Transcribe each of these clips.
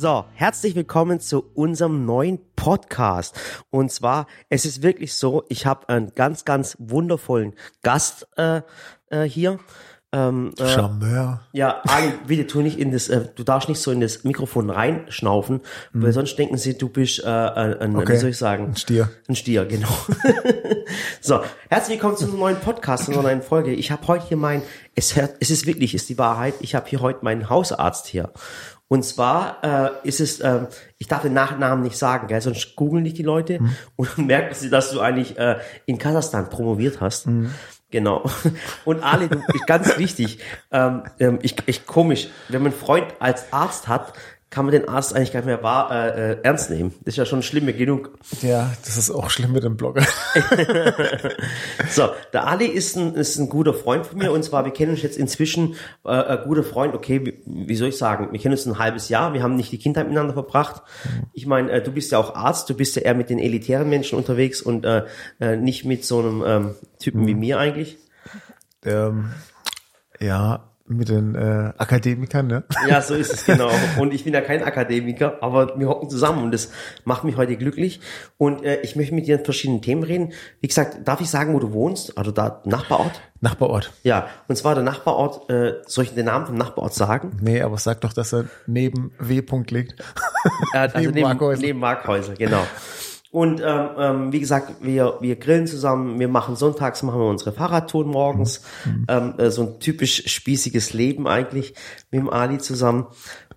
So, herzlich willkommen zu unserem neuen Podcast. Und zwar, es ist wirklich so, ich habe einen ganz, ganz wundervollen Gast äh, äh, hier. Ähm, äh, Charmeur. Ja, Ali, bitte tu nicht in das, äh, du darfst nicht so in das Mikrofon reinschnaufen, mhm. weil sonst denken sie, du bist äh, ein, okay. wie soll ich sagen? Ein Stier. Ein Stier, genau. so, herzlich willkommen zu einem neuen Podcast, zu einer neuen Folge. Ich habe heute hier mein, es, es ist wirklich, ist die Wahrheit, ich habe hier heute meinen Hausarzt hier. Und zwar äh, ist es, äh, ich darf den Nachnamen nicht sagen, gell? sonst googeln dich die Leute mhm. und merken sie, dass du eigentlich äh, in Kasachstan promoviert hast. Mhm. Genau. Und Ali, du, ganz wichtig, ähm, ähm, ich, ich komisch, wenn man einen Freund als Arzt hat, kann man den Arzt eigentlich gar nicht mehr wahr, äh, äh, ernst nehmen. Das ist ja schon schlimm genug. Ja, das ist auch schlimm mit dem Blogger. so, der Ali ist ein, ist ein guter Freund von mir und zwar, wir kennen uns jetzt inzwischen, äh, ein guter Freund, okay, wie, wie soll ich sagen, wir kennen uns ein halbes Jahr, wir haben nicht die Kindheit miteinander verbracht. Ich meine, äh, du bist ja auch Arzt, du bist ja eher mit den elitären Menschen unterwegs und äh, äh, nicht mit so einem ähm, Typen mhm. wie mir eigentlich. Ähm, ja, mit den äh, Akademikern, ne? Ja, so ist es genau. Und ich bin ja kein Akademiker, aber wir hocken zusammen und das macht mich heute glücklich. Und äh, ich möchte mit dir in verschiedenen Themen reden. Wie gesagt, darf ich sagen, wo du wohnst? Also da Nachbarort? Nachbarort. Ja, und zwar der Nachbarort, äh, soll ich den Namen vom Nachbarort sagen? Nee, aber sag doch, dass er neben W. -Punkt liegt. Äh, also neben, neben Markhäuser. Neben Markhäuser, genau. Und ähm, ähm, wie gesagt, wir, wir grillen zusammen, wir machen sonntags, machen wir unsere Fahrradtouren morgens. Mhm. Ähm, äh, so ein typisch spießiges Leben eigentlich mit dem Ali zusammen.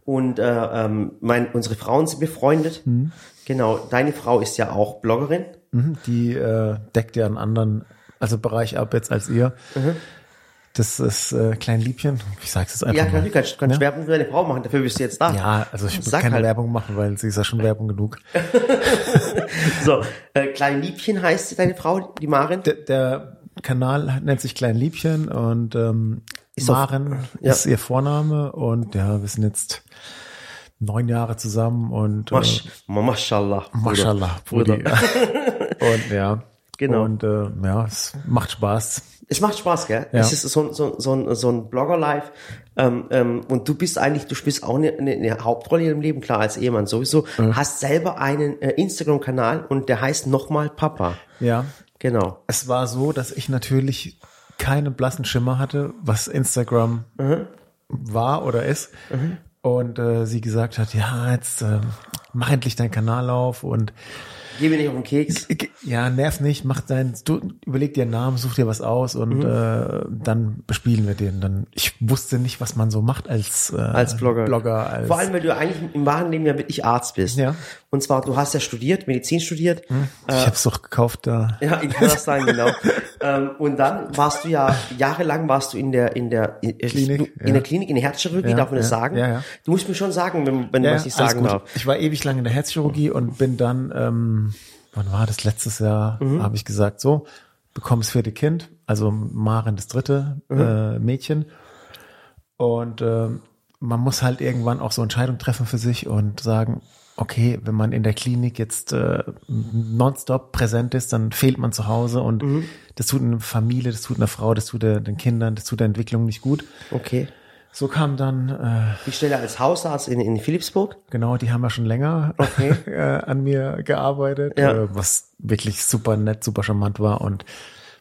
Und äh, ähm, mein, unsere Frauen sind befreundet. Mhm. Genau, deine Frau ist ja auch Bloggerin. Mhm, die äh, deckt ja einen anderen also Bereich ab jetzt als ihr. Mhm. Das ist äh, Klein Liebchen. Ich sag's jetzt einfach. Ja, klar, du kannst, kannst ja? Werbung für deine Frau machen, dafür bist du jetzt da. Ja, also ich muss keine halt. Werbung machen, weil sie ist ja schon Werbung genug. so, äh, Klein Liebchen heißt deine Frau, die Maren? Der, der Kanal nennt sich Klein Liebchen und ähm, ist Maren auch, ja. ist ihr Vorname und ja, wir sind jetzt neun Jahre zusammen und Masch, äh, Mashallah. Mashallah, Bruder. Bruder. und ja. Genau. Und äh, ja, es macht Spaß es macht Spaß, gell? Ja. Es ist so, so, so, ein, so ein Blogger-Life. Ähm, ähm, und du bist eigentlich, du spielst auch eine, eine, eine Hauptrolle in deinem Leben, klar, als Ehemann sowieso. Mhm. Hast selber einen äh, Instagram-Kanal und der heißt nochmal Papa. Ja. Genau. Es war so, dass ich natürlich keinen blassen Schimmer hatte, was Instagram mhm. war oder ist. Mhm. Und äh, sie gesagt hat, ja, jetzt äh, mach endlich deinen Kanal auf und Geh mir nicht auf den Keks. Ja, nerv nicht, mach dein, du, überleg dir einen Namen, such dir was aus und mhm. äh, dann bespielen wir den. Dann, ich wusste nicht, was man so macht als, äh, als Blogger. Blogger als Vor allem, weil du eigentlich im wahren Leben ja wirklich Arzt bist. Ja. Und zwar, du hast ja studiert, Medizin studiert. Hm. Ich äh, hab's doch gekauft da. Ja, in Kasachstan, genau. ähm, und dann warst du ja, jahrelang warst du in der, in der, in, Klinik, in ja. der Klinik, in der Herzchirurgie, ja, darf man das sagen? Ja, ja. Du musst mir schon sagen, wenn, wenn ja, man es nicht sagen darf. Ich war ewig lang in der Herzchirurgie und bin dann, ähm, wann war das letztes Jahr, mhm. habe ich gesagt, so, bekomme das vierte Kind, also Maren das dritte mhm. äh, Mädchen. Und äh, man muss halt irgendwann auch so Entscheidungen treffen für sich und sagen, okay, wenn man in der Klinik jetzt äh, nonstop präsent ist, dann fehlt man zu Hause und mhm. das tut eine Familie, das tut einer Frau, das tut der, den Kindern, das tut der Entwicklung nicht gut. Okay. So kam dann. Äh, die Stelle als Hausarzt in, in Philipsburg? Genau, die haben ja schon länger okay. äh, an mir gearbeitet, ja. äh, was wirklich super nett, super charmant war und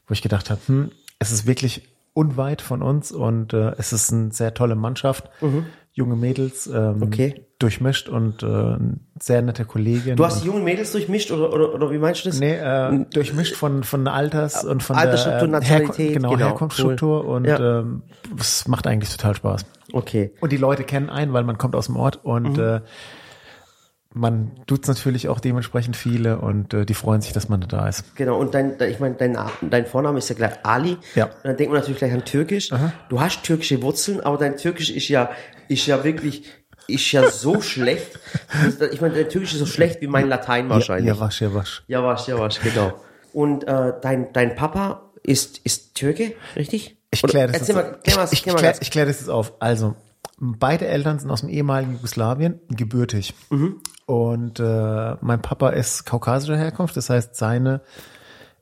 wo ich gedacht habe, hm, es ist wirklich unweit von uns und äh, es ist eine sehr tolle Mannschaft, mhm. Junge Mädels, ähm, okay. durchmischt und äh, sehr nette Kollegin. Du hast die jungen Mädels durchmischt oder, oder, oder wie meinst du das? Nee, äh, durchmischt von von Alters und von Altersstruktur, der Nationalität, Herk genau, genau, Herkunftsstruktur cool. und ja. ähm, es macht eigentlich total Spaß. Okay. Und die Leute kennen einen, weil man kommt aus dem Ort und mhm. äh, man tut's natürlich auch dementsprechend viele und äh, die freuen sich, dass man da ist. Genau, und dein, ich meine, dein, dein Vorname ist ja gleich Ali. Ja. Und dann denkt man natürlich gleich an Türkisch. Aha. Du hast türkische Wurzeln, aber dein Türkisch ist ja, ist ja wirklich, ist ja so schlecht. Ich meine, dein Türkisch ist so schlecht wie mein Latein wahrscheinlich. Ja, wasch, ja wasch. Ja wasch, ja wasch, genau. Und äh, dein, dein Papa ist, ist Türke, richtig? Ich kläre das, mal, klär mal, ich, klär, ich klär das jetzt auf. Also, beide Eltern sind aus dem ehemaligen Jugoslawien, gebürtig. Mhm. Und äh, mein Papa ist kaukasischer Herkunft, das heißt, seine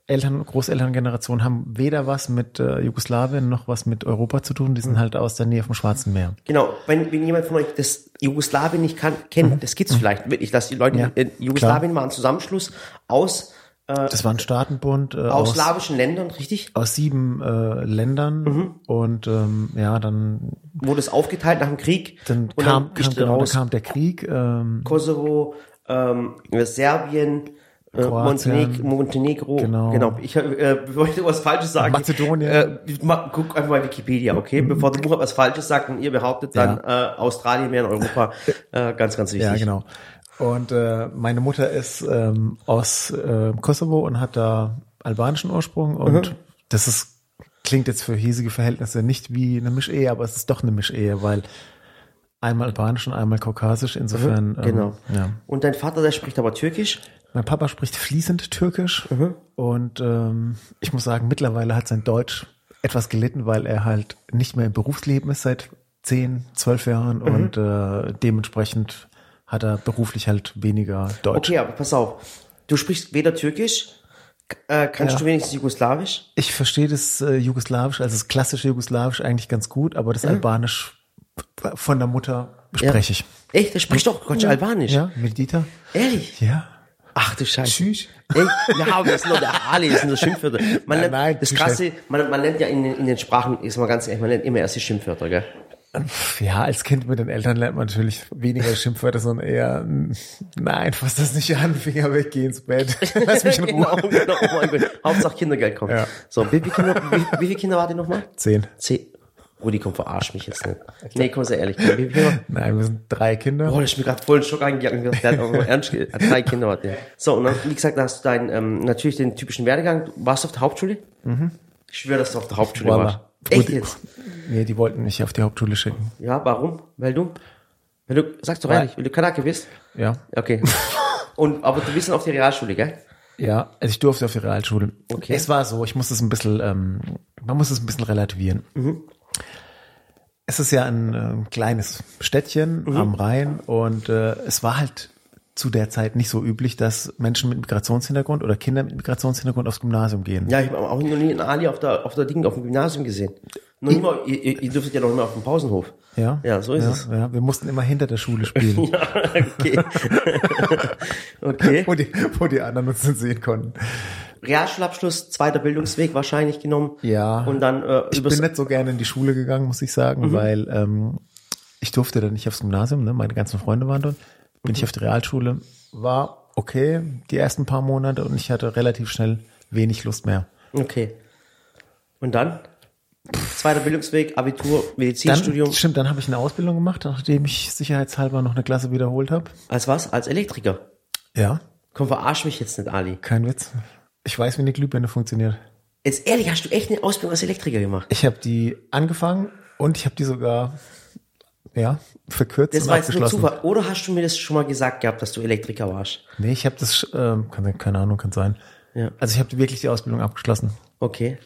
Eltern, Großelterngeneration haben weder was mit äh, Jugoslawien noch was mit Europa zu tun. Die sind mhm. halt aus der Nähe vom Schwarzen Meer. Genau, wenn, wenn jemand von euch das Jugoslawien nicht kann, kennen, das gibt's vielleicht wirklich, dass die Leute Mhm. Ja, in Jugoslawien war ein Zusammenschluss aus, Das war ein Staatenbund äh, aus aus, slawischen Ländern, richtig? aus sieben äh, Ländern Mhm. und ähm, ja, dann, Wurde es aufgeteilt nach dem Krieg. dann kam, dann kam, genau, dann kam der Krieg. Ähm, Kosovo, ähm, Serbien, äh. Monteneg Montenegro, Genau. genau. Ich äh, wollte was Falsches sagen. Mazedonien. Äh, ma, guck einfach mal Wikipedia, okay? Bevor der Buch was Falsches sagt und ihr behauptet dann äh, Australien wäre in Europa. Äh, ganz, ganz wichtig. Ja, genau. Und äh, meine Mutter ist ähm, aus äh, Kosovo und hat da albanischen Ursprung und das ist klingt jetzt für hiesige Verhältnisse nicht wie eine Mischehe, aber es ist doch eine Mischehe, weil einmal albanisch und einmal kaukasisch. Insofern ähm, Genau. ja. Und dein Vater, der spricht aber Türkisch. Mein Papa spricht fließend Türkisch und ähm, ich muss sagen, mittlerweile hat sein Deutsch etwas gelitten, weil er halt nicht mehr im Berufsleben ist seit zehn, zwölf Jahren und äh, dementsprechend hat er beruflich halt weniger Deutsch. Okay, aber pass auf. Du sprichst weder Türkisch, äh, kannst Ja. du wenigstens Jugoslawisch? Ich verstehe das äh, Jugoslawisch, also das klassische Jugoslawisch eigentlich ganz gut, aber das Albanisch von der Mutter spreche ich. Echt? Der spricht doch Gott Albanisch. Ja, Medita? Ehrlich? Ja. Ach du Scheiße. Tschüss. Echt? Ja, aber das sind nur der Ali, das sind nur Schimpfwörter. Man nennt, nein, das tschüss. Krasse, man, man nennt ja in, den- in den Sprachen, ist mal ganz ehrlich, man nennt immer erst die Schimpfwörter, gell? Ja, als Kind mit den Eltern lernt man natürlich weniger Schimpfwörter, sondern eher, nein, fass das nicht an, Finger weg, geh ins Bett. Lass mich in genau, Ruhe. genau, oh mein Gott. Hauptsache Kindergeld kommt. Ja. So, wie viele Kinder, wie, wie viele Kinder wart ihr nochmal? Zehn. Zehn. Rudi, komm, verarsch mich jetzt nicht. Nee, komm, sehr ehrlich. Kinder? Nein, wir sind drei Kinder. Boah, das ist mir gerade voll in Schock eingegangen. Der hat auch ernst, drei Kinder hat der. So, und dann, wie gesagt, da hast du deinen, ähm, natürlich den typischen Werdegang. Du warst auf der Hauptschule? Ich schwöre, dass du auf der Hauptschule Voila. warst. Echt jetzt? Nee, die wollten mich auf die Hauptschule schicken. Ja, warum? Weil du, weil du, sagst doch ehrlich, weil du Kanake bist? Ja. Okay. Und, aber du bist dann auf die Realschule, gell? Ja, also ich durfte auf die Realschule. Okay. Es war so, ich muss es ein bisschen, ähm, man muss es ein bisschen relativieren. Es ist ja ein ähm, kleines Städtchen am Rhein und äh, es war halt zu der Zeit nicht so üblich, dass Menschen mit Migrationshintergrund oder Kinder mit Migrationshintergrund aufs Gymnasium gehen. Ja, ich habe auch noch nie einen Ali auf der, auf der Ding, auf dem Gymnasium gesehen. Noch nie mal, ihr, ihr dürftet ja noch immer auf dem Pausenhof. Ja, Ja, so ist ja, es. Ja, wir mussten immer hinter der Schule spielen, Okay. okay. wo, die, wo die anderen uns nicht sehen konnten. Realschulabschluss, zweiter Bildungsweg wahrscheinlich genommen. Ja. Und dann äh, Ich bin nicht so gerne in die Schule gegangen, muss ich sagen, weil ähm, ich durfte dann nicht aufs Gymnasium, ne? meine ganzen Freunde waren dort. Bin ich auf die Realschule, war okay die ersten paar Monate und ich hatte relativ schnell wenig Lust mehr. Okay. Und dann? Zweiter Bildungsweg, Abitur, Dann, Medizinstudium. stimmt, dann habe ich eine Ausbildung gemacht, nachdem ich sicherheitshalber noch eine Klasse wiederholt habe. Als was? Als Elektriker. Ja, Komm, verarsch mich jetzt nicht, Ali. kein Witz. Ich weiß, wie eine Glühbirne funktioniert. Jetzt ehrlich, hast du echt eine Ausbildung als Elektriker gemacht? Ich habe die angefangen und ich habe die sogar ja verkürzt Das und war jetzt nur abgeschlossen. Zufall. Oder hast du mir das schon mal gesagt gehabt, dass du Elektriker warst? Nee, ich habe das, ähm, kann, keine Ahnung, kann sein. Ja. Also ich habe wirklich die Ausbildung abgeschlossen. Okay.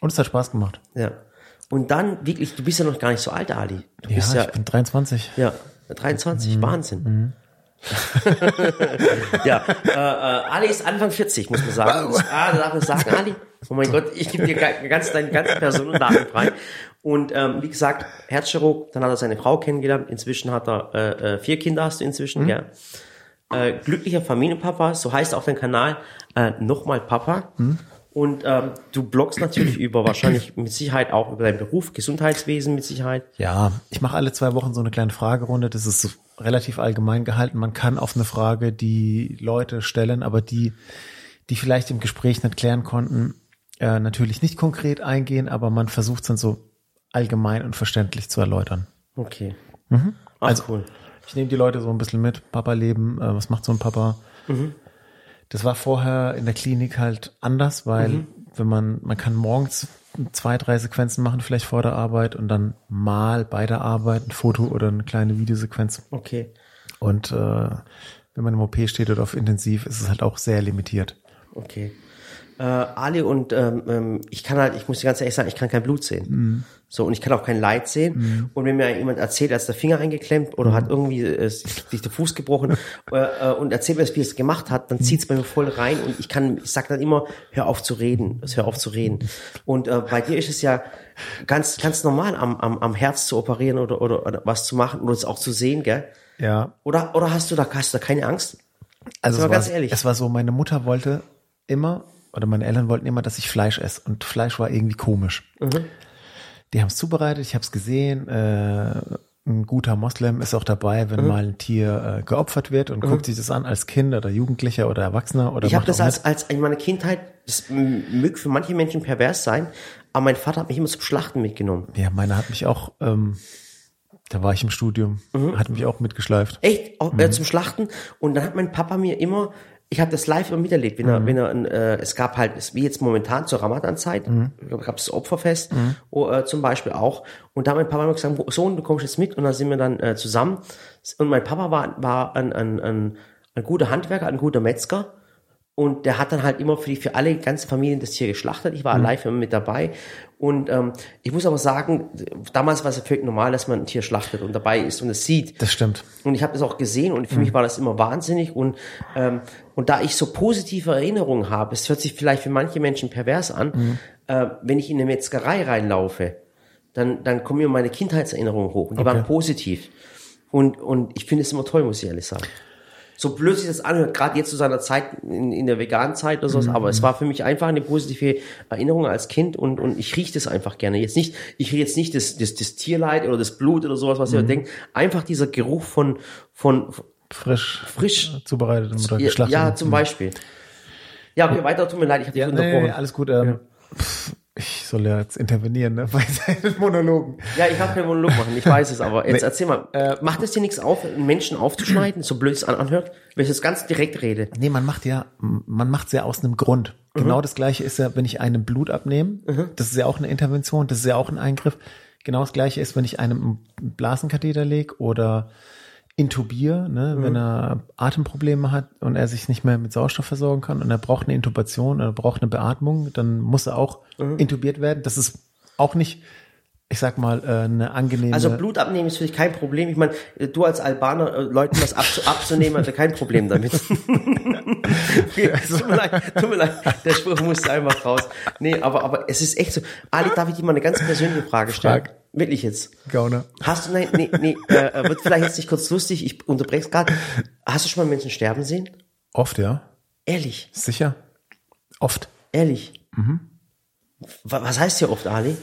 Und es hat Spaß gemacht. Ja. Und dann wirklich, du bist ja noch gar nicht so alt, Ali. Du Ja, bist ja, ich bin 23. ja, 23, Mhm. Wahnsinn. ja, äh, äh, Ali ist Anfang 40, muss man sagen. Das, ah, da darf man sagen, Ali. Oh mein Gott, ich gebe dir ga- ganz deine ganzen Personendaten frei. Und ähm, wie gesagt, Herzchirurg, dann hat er seine Frau kennengelernt. Inzwischen hat er äh, äh, vier Kinder, hast du inzwischen, ja. Äh, glücklicher Familienpapa, so heißt auch dein Kanal, äh, nochmal Papa. Und ähm, du bloggst natürlich über wahrscheinlich mit Sicherheit auch über deinen Beruf, Gesundheitswesen mit Sicherheit. Ja, ich mache alle zwei Wochen so eine kleine Fragerunde. Das ist so relativ allgemein gehalten. Man kann auf eine Frage, die Leute stellen, aber die, die vielleicht im Gespräch nicht klären konnten, äh, natürlich nicht konkret eingehen, aber man versucht es dann so allgemein und verständlich zu erläutern. Okay. Ach, Also- cool. Ich nehme die Leute so ein bisschen mit. Papa-Leben, äh, was macht so ein Papa? Das war vorher in der Klinik halt anders, weil wenn man, man kann morgens zwei, drei Sequenzen machen, vielleicht vor der Arbeit und dann mal bei der Arbeit ein Foto oder eine kleine Videosequenz. Okay. Und äh, wenn man im OP steht oder auf Intensiv, ist es halt auch sehr limitiert. Okay. Äh, Ali und ähm, ähm, ich kann halt, ich muss dir ganz ehrlich sagen, ich kann kein Blut sehen. Mhm. So, und ich kann auch kein Leid sehen. Und wenn mir jemand erzählt, er ist der Finger eingeklemmt oder hat irgendwie äh, sich der Fuß gebrochen äh, äh, und erzählt mir, wie er es gemacht hat, dann zieht's bei mir voll rein und ich kann, ich sag dann immer, hör auf zu reden, hör auf zu reden. Und äh, bei dir ist es ja ganz, ganz normal, am, am, am Herz zu operieren oder, oder, oder was zu machen oder es auch zu sehen, gell? Ja, Oder, oder hast du da, hast du da keine Angst? also war, ganz ehrlich. es war so, meine Mutter wollte immer, oder meine Eltern wollten immer, dass ich Fleisch esse. Und Fleisch war irgendwie komisch. Mhm. Die haben es zubereitet, ich habe es gesehen. Äh, ein guter Moslem ist auch dabei, Mhm. wenn mal ein Tier äh, geopfert wird und guckt sich das an als Kind oder Jugendlicher oder Erwachsener oder Ich habe das als, als in meiner Kindheit, das m- möge für manche Menschen pervers sein, aber mein Vater hat mich immer zum Schlachten mitgenommen. mit. Ja, meine hat mich auch, ähm, da war ich im Studium, Mhm. hat mich auch mitgeschleift. Echt, auch, äh, zum Schlachten. Und dann hat mein Papa mir immer, ich habe das live immer miterlebt, wenn er, wenn er, äh, es gab halt, es- wie jetzt momentan zur Ramadan-Zeit, gab es das Opferfest oh, äh, zum Beispiel auch. Und da hat mein Papa immer gesagt, Sohn, du kommst jetzt mit. Und dann sind wir dann äh, zusammen. Und mein Papa war, war ein, ein, ein, ein guter Handwerker, ein guter Metzger. Und der hat dann halt immer für, die, für alle ganze Familien das Tier geschlachtet. Ich war live immer mit dabei. Und ähm, ich muss aber sagen, damals war es ja völlig normal, dass man ein Tier schlachtet und dabei ist und es sieht. Das stimmt. Und ich habe das auch gesehen und für mich war das immer wahnsinnig. Und, ähm, und da ich so positive Erinnerungen habe, es hört sich vielleicht für manche Menschen pervers an, äh, wenn ich in eine Metzgerei reinlaufe, dann, dann kommen mir meine Kindheitserinnerungen hoch und die Okay. waren positiv. Und, und ich finde es immer toll, muss ich ehrlich sagen. So blöd sich das anhört, gerade jetzt zu seiner Zeit in, in der veganen Zeit oder sowas, aber es war für mich einfach eine positive Erinnerung als Kind und, und ich rieche das einfach gerne. Jetzt nicht, ich rieche jetzt nicht das, das, das Tierleid oder das Blut oder sowas, was ihr denkt. Einfach dieser Geruch von, von, Frisch, frisch, zubereitet oder ja, geschlachtet. ja, zum Beispiel. Ja, okay, weiter, tut mir leid, ich habe dich Ja, nee, unterbrochen. nee, alles gut. Ähm, pff, ich soll ja jetzt intervenieren, ne? Bei seinen Monologen. Ja, ich habe keinen Monolog machen, ich weiß es, aber jetzt Nee. erzähl mal, äh, macht es dir nichts auf, einen Menschen aufzuschneiden, so blöd es an- anhört, wenn ich das ganz direkt rede? Nee, man macht ja, man macht's ja aus einem Grund. Genau das gleiche ist ja, wenn ich einem Blut abnehme, das ist ja auch eine Intervention, das ist ja auch ein Eingriff. Genau das gleiche ist, wenn ich einem Blasenkatheter lege oder intubiere, ne, wenn er Atemprobleme hat und er sich nicht mehr mit Sauerstoff versorgen kann und er braucht eine Intubation oder braucht eine Beatmung, dann muss er auch intubiert werden. Das ist auch nicht, ich sag mal, äh, eine angenehme. Also Blut abnehmen ist für dich kein Problem. Ich meine, du als Albaner, äh, Leuten was abzu abzunehmen, hat er kein Problem damit. okay, tut mir leid, tut mir leid, der Spruch musste einfach raus. Nee, aber, aber es ist echt so. Ali, darf ich dir mal eine ganz persönliche Frage stellen? Frag. Wirklich jetzt. Gauner. Hast du, nein, nee, nee, äh, wird vielleicht jetzt nicht kurz lustig, ich unterbreche es gerade. Hast du schon mal Menschen sterben sehen? Oft, ja. Ehrlich, Sicher. Oft. ehrlich. Wa- Was heißt hier oft, Ali?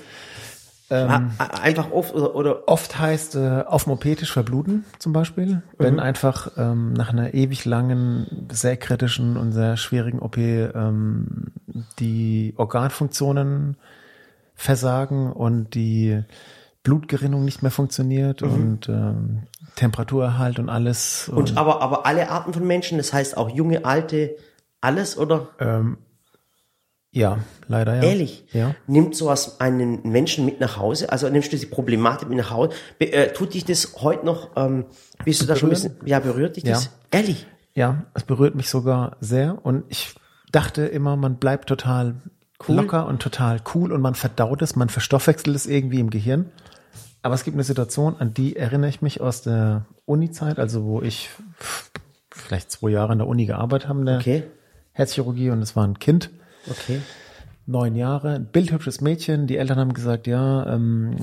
Ähm, Einfach oft oder, oder Oft heißt äh, auf dem OP-Tisch verbluten zum Beispiel, wenn einfach ähm, nach einer ewig langen, sehr kritischen und sehr schwierigen OP ähm, die Organfunktionen versagen und die Blutgerinnung nicht mehr funktioniert und ähm, Temperaturerhalt und alles. Und aber, aber alle Arten von Menschen, das heißt auch junge, alte, alles, oder? ja, leider ja. Ehrlich? Ja. Nimmt sowas einen Menschen mit nach Hause? Also nimmst du die Problematik mit nach Hause? Be äh, tut dich das heute noch, ähm, bist du da schon ein bisschen, ja, berührt dich das? Ja. Ehrlich? Ja, es berührt mich sogar sehr und ich dachte immer, man bleibt total locker und total cool und man verdaut es, man verstoffwechselt es irgendwie im Gehirn. Aber es gibt eine Situation, an die erinnere ich mich aus der Uni-Zeit, also wo ich vielleicht zwei Jahre in der Uni gearbeitet habe, in der Okay. Herzchirurgie und es war ein Kind, Okay. neun Jahre, ein bildhübsches Mädchen. Die Eltern haben gesagt, ja, ähm,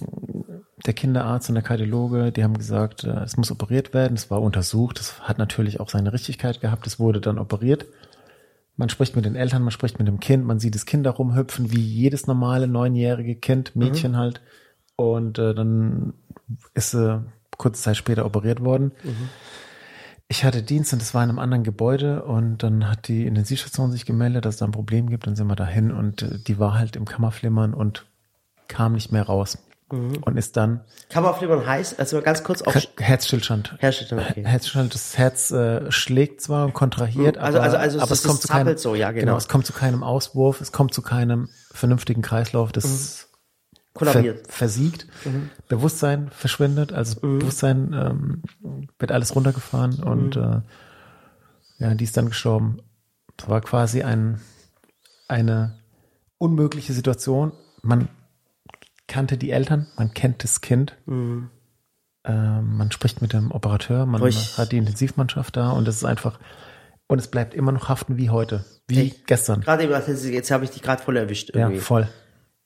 der Kinderarzt und der Kardiologe, die haben gesagt, äh, es muss operiert werden. Es war untersucht. Das hat natürlich auch seine Richtigkeit gehabt. Es wurde dann operiert. Man spricht mit den Eltern, man spricht mit dem Kind, man sieht das Kind da rumhüpfen, wie jedes normale neunjährige Kind, Mädchen halt. Und äh, dann ist sie kurze Zeit später operiert worden. Ich hatte Dienst und es war in einem anderen Gebäude und dann hat die Intensivstation sich gemeldet, dass es da ein Problem gibt. Dann sind wir dahin und äh, die war halt im Kammerflimmern und kam nicht mehr raus und ist dann Kammerflimmern heißt, also ganz kurz auf Herzstillstand. Herstellung, okay. Herzstillstand, das Herz äh, schlägt zwar und kontrahiert, Also- aber, also- also aber es- es, kommt zu keinem, so, ja, genau. es kommt zu keinem Auswurf, es kommt zu keinem vernünftigen Kreislauf, das ver Kollabiert. versiegt, Bewusstsein verschwindet, also das Bewusstsein ähm, wird alles runtergefahren und äh, ja, die ist dann gestorben. Das war quasi ein eine unmögliche Situation. Man kannte die Eltern, man kennt das Kind. Mhm. Ähm, man spricht mit dem Operateur, man Ruhig. hat die Intensivmannschaft da und es ist einfach, und es bleibt immer noch haften wie heute, wie gestern. Gerade eben, jetzt habe ich dich gerade voll erwischt Ja, irgendwie. voll.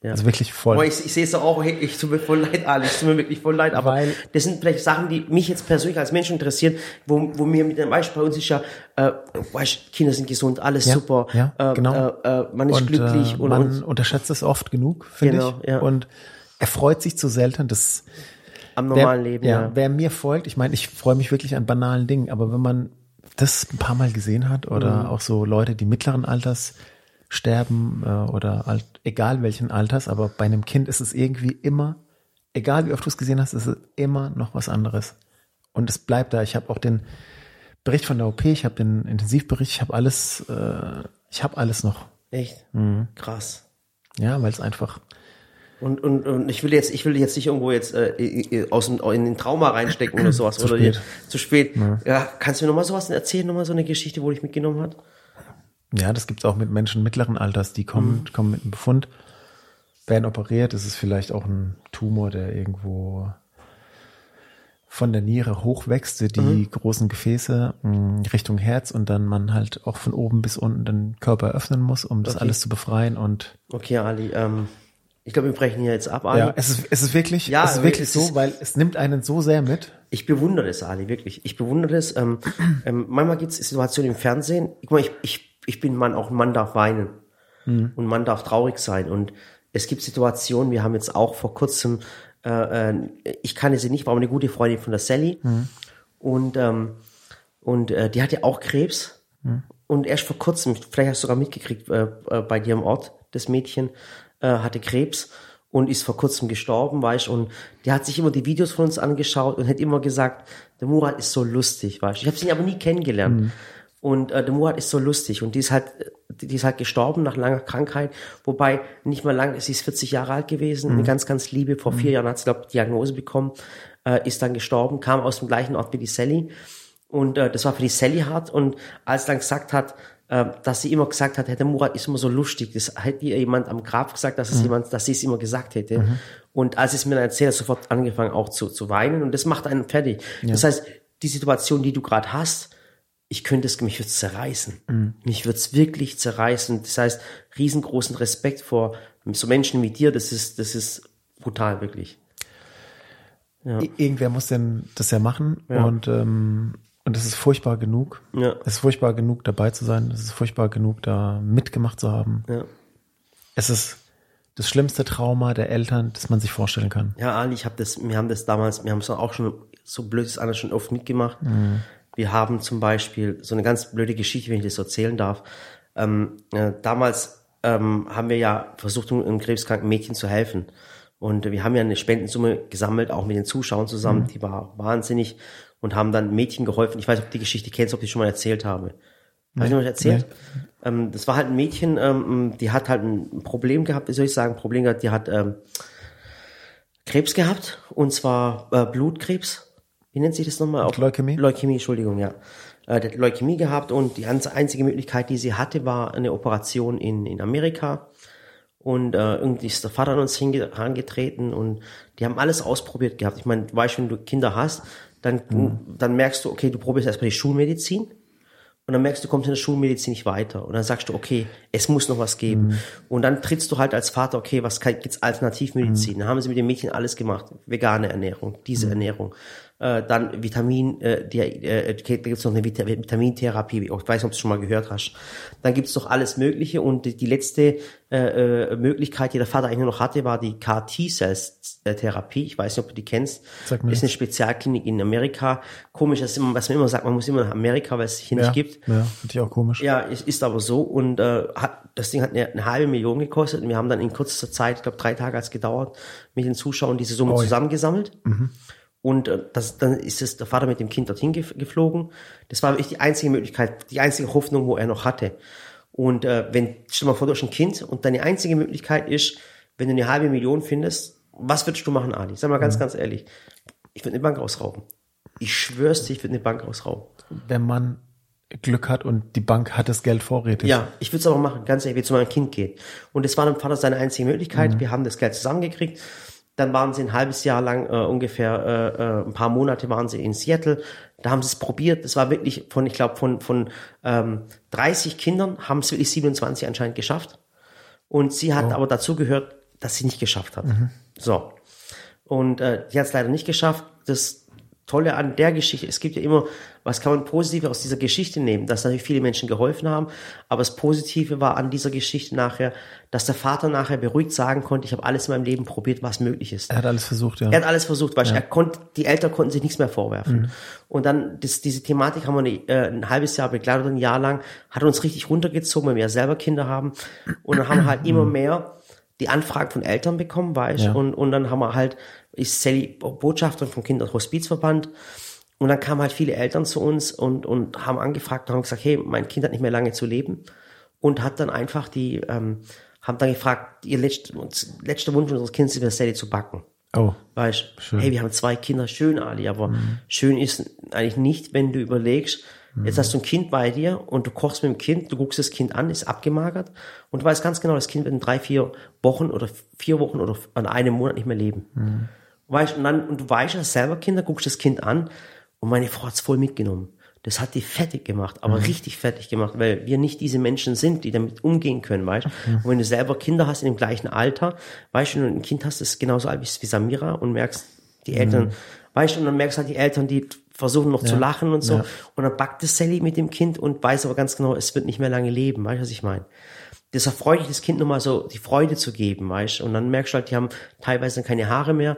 Ja. Also wirklich voll. Boah, ich, ich sehe es doch auch, ich tue mir voll leid, ich tue mir wirklich voll leid, aber Weil- das sind vielleicht Sachen, die mich jetzt persönlich als Menschen interessieren, wo, wo mir mit dem Beispiel bei uns ist ja, äh, weißt, Kinder sind gesund, alles Ja, super, ja, äh, genau. äh, äh, man ist glücklich äh, und, man und unterschätzt es oft genug, finde Genau, ich. ja. Und er freut sich zu selten. Das am wer, normalen Leben, ja, ja. wer mir folgt, ich meine, ich freue mich wirklich an banalen Dingen, aber wenn man das ein paar Mal gesehen hat oder Mhm. auch so Leute, die mittleren Alters sterben äh, oder alt, egal welchen Alters, aber bei einem Kind ist es irgendwie immer, egal wie oft du es gesehen hast, ist es immer noch was anderes. Und es bleibt da. Ich habe auch den Bericht von der OP, ich habe den Intensivbericht, ich habe alles, äh, ich habe alles noch. Echt? Mhm. Krass. Ja, weil es einfach Und, und, und ich will jetzt, ich will jetzt nicht irgendwo jetzt äh, aus dem, in den Trauma reinstecken oder sowas. Zu oder spät. zu spät. Ja. kannst du mir nochmal sowas erzählen, nochmal so eine Geschichte, wo dich mitgenommen hat? Ja, das gibt's auch mit Menschen mittleren Alters, die kommen, kommen mit einem Befund, werden operiert. Es ist vielleicht auch ein Tumor, der irgendwo von der Niere hochwächst, die großen Gefäße mh, Richtung Herz und dann man halt auch von oben bis unten den Körper öffnen muss, um das Okay. alles zu befreien. Und Okay, Ali, ähm, ich glaube, wir brechen hier jetzt ab, Ali. ja, es ist, es ist wirklich, Ja, es ist wirklich es so, ist- weil es nimmt einen so sehr mit. Ich bewundere das, Ali, wirklich. Ich bewundere das. Ähm, ähm, manchmal gibt es Situationen im Fernsehen. Ich, meine, ich, ich, ich bin Mann, auch ein Mann darf weinen. Und ein Mann darf traurig sein. Und es gibt Situationen, wir haben jetzt auch vor kurzem, äh, äh, ich kannte sie nicht, war aber eine gute Freundin von der Sally. Und, ähm, und äh, die hatte auch Krebs. Und erst vor kurzem, vielleicht hast du sogar mitgekriegt, äh, äh, bei dir im Ort, das Mädchen äh, hatte Krebs und ist vor kurzem gestorben, weißt du, und die hat sich immer die Videos von uns angeschaut und hat immer gesagt, der Murat ist so lustig, weißt du. Ich habe sie aber nie kennengelernt. Und äh, der Murat ist so lustig und die ist halt, die ist halt gestorben nach langer Krankheit, wobei nicht mal lang, sie ist 40 Jahre alt gewesen, eine ganz, ganz liebe, vor vier Jahren hat sie, glaube Diagnose bekommen, äh, ist dann gestorben, kam aus dem gleichen Ort wie die Sally. Und äh, das war für die Sally hart. Und als dann gesagt hat, äh, dass sie immer gesagt hat, hey, der Murat ist immer so lustig, das hätte ihr jemand am Grab gesagt, dass es jemand, dass sie es immer gesagt hätte. Und als es mir dann erzählt hat, sofort angefangen auch zu, zu weinen. Und das macht einen fertig. Das heißt, die Situation, die du gerade hast, ich könnte es, mich würde es zerreißen. Mich würde es wirklich zerreißen. Das heißt, riesengroßen Respekt vor so Menschen wie dir, das ist, das ist brutal, wirklich. I- Irgendwer muss denn das ja machen Ja. und ähm, und es ist furchtbar genug. Ja. Es ist furchtbar genug dabei zu sein. Es ist furchtbar genug da mitgemacht zu haben. Ja. Es ist das schlimmste Trauma der Eltern, das man sich vorstellen kann. Ja, Ali, ich habe das, wir haben das damals, wir haben es auch schon, so blöd ist anders schon oft mitgemacht. Wir haben zum Beispiel so eine ganz blöde Geschichte, wenn ich das so erzählen darf. Ähm, äh, damals ähm, haben wir ja versucht, einem krebskranken Mädchen zu helfen. Und wir haben ja eine Spendensumme gesammelt, auch mit den Zuschauern zusammen, die war wahnsinnig und haben dann Mädchen geholfen. Ich weiß, ob du die Geschichte kennst, ob ich die schon mal erzählt habe. Habe ich noch nicht erzählt? Ähm, das war halt ein Mädchen, ähm, die hat halt ein Problem gehabt, wie soll ich sagen, ein Problem gehabt, die hat ähm, Krebs gehabt, und zwar äh, Blutkrebs. Wie nennt sich das nochmal? Auch Leukämie? Leukämie, Entschuldigung, ja. Äh, Leukämie gehabt und die einzige Möglichkeit, die sie hatte, war eine Operation in, in Amerika. Und äh, irgendwie ist der Vater an uns herangetreten und die haben alles ausprobiert gehabt. Ich meine, du weißt, wenn du Kinder hast, dann, dann merkst du, okay, du probierst erstmal die Schulmedizin und dann merkst du, du kommst in der Schulmedizin nicht weiter. Und dann sagst du, okay, es muss noch was geben. Und dann trittst du halt als Vater, okay, was kann, gibt's Alternativmedizin? Dann haben sie mit dem Mädchen alles gemacht. Vegane Ernährung, diese Ernährung. Äh, dann Vitamin, äh, die, äh, okay, da gibt's noch eine Vita Vitamintherapie. Ich weiß nicht, ob du es schon mal gehört hast. Dann gibt's doch alles Mögliche. Und die, die letzte äh, äh, Möglichkeit, die der Vater eigentlich nur noch hatte, war die CAR-T-Cells-Therapie. Ich weiß nicht, ob du die kennst. Sag mir ist eine Spezialklinik in Amerika. Komisch, dass immer, was man immer sagt, man muss immer nach Amerika, weil es hier ja, nicht gibt. Ja, finde ich auch komisch. Ja, es ist aber so und äh, hat, das Ding hat eine, eine halbe Million gekostet und wir haben dann in kürzester Zeit, ich glaube drei Tage hat es gedauert, mit den Zuschauern diese Summe Oi. zusammengesammelt. Und äh, das, dann ist es der Vater mit dem Kind dorthin gef geflogen. Das war wirklich die einzige Möglichkeit, die einzige Hoffnung, wo er noch hatte. Und äh, wenn, stell dir mal vor, du hast ein Kind und deine einzige Möglichkeit ist, wenn du eine halbe Million findest, was würdest du machen, Ali? Sag mal ganz, ganz ehrlich. Ich würde eine Bank ausrauben. Ich schwör's dir, ich würde eine Bank ausrauben. Wenn man Glück hat und die Bank hat das Geld vorrätig. Ja, ich würde es aber machen, ganz ehrlich, wie zu meinem Kind geht. Und das war dem Vater seine einzige Möglichkeit. Mhm. Wir haben das Geld zusammengekriegt. Dann waren sie ein halbes Jahr lang, äh, ungefähr äh, äh, ein paar Monate waren sie in Seattle. Da haben sie es probiert. Das war wirklich von, ich glaube, von, von ähm, 30 Kindern haben es wirklich 27 anscheinend geschafft. Und sie hat aber dazu gehört, dass sie nicht geschafft hat. So. Und äh, die hat es leider nicht geschafft. Das Tolle an der Geschichte, es gibt ja immer, was kann man positiv aus dieser Geschichte nehmen, dass natürlich viele Menschen geholfen haben, aber das Positive war an dieser Geschichte nachher, dass der Vater nachher beruhigt sagen konnte, ich habe alles in meinem Leben probiert, was möglich ist. Er hat alles versucht, ja. Er hat alles versucht, weil er konnte, die Eltern konnten sich nichts mehr vorwerfen. Und dann, das, diese Thematik haben wir eine, äh, ein halbes Jahr begleitet, ein Jahr lang, hat uns richtig runtergezogen, weil wir ja selber Kinder haben. Und dann haben wir halt immer mehr die Anfragen von Eltern bekommen, weißt Ja. und, und dann haben wir halt, ist Sally Botschafterin vom Kinderhospizverband. Und dann kamen halt viele Eltern zu uns und, und haben angefragt und haben gesagt, hey, mein Kind hat nicht mehr lange zu leben. Und hat dann einfach die, ähm, haben dann gefragt, ihr letzter, letzter Wunsch unseres Kindes ist, Sally zu backen. Oh, Weißt, Schön. hey, wir haben zwei Kinder, schön, Ali, aber schön ist eigentlich nicht, wenn du überlegst, jetzt hast du ein Kind bei dir und du kochst mit dem Kind, du guckst das Kind an, ist abgemagert und du weißt ganz genau, das Kind wird in drei, vier Wochen oder vier Wochen oder an einem Monat nicht mehr leben. Weißt, und dann, und du weißt ja selber Kinder, guckst das Kind an und meine Frau hat's voll mitgenommen. Das hat die fertig gemacht, aber richtig fertig gemacht, weil wir nicht diese Menschen sind, die damit umgehen können, weißt Und wenn du selber Kinder hast in dem gleichen Alter, weißt du, wenn du ein Kind hast, das ist genauso alt wie Samira und merkst, die Eltern, weißt du, und dann merkst halt die Eltern, die versuchen noch zu lachen und so. Ja. Und dann backt das Sally mit dem Kind und weiß aber ganz genau, es wird nicht mehr lange leben, weißt du, was ich meine? Das erfreut dich, das Kind nochmal so die Freude zu geben, weißt du? Und dann merkst du halt, die haben teilweise keine Haare mehr.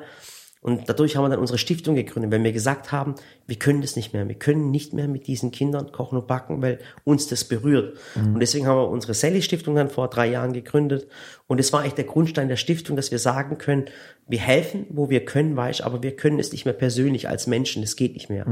Und dadurch haben wir dann unsere Stiftung gegründet, wenn wir gesagt haben, wir können das nicht mehr. Wir können nicht mehr mit diesen Kindern kochen und backen, weil uns das berührt. Und deswegen haben wir unsere Sally-Stiftung dann vor drei Jahren gegründet. Und es war eigentlich der Grundstein der Stiftung, dass wir sagen können, wir helfen, wo wir können, weißt du, aber wir können es nicht mehr persönlich als Menschen. Das geht nicht mehr.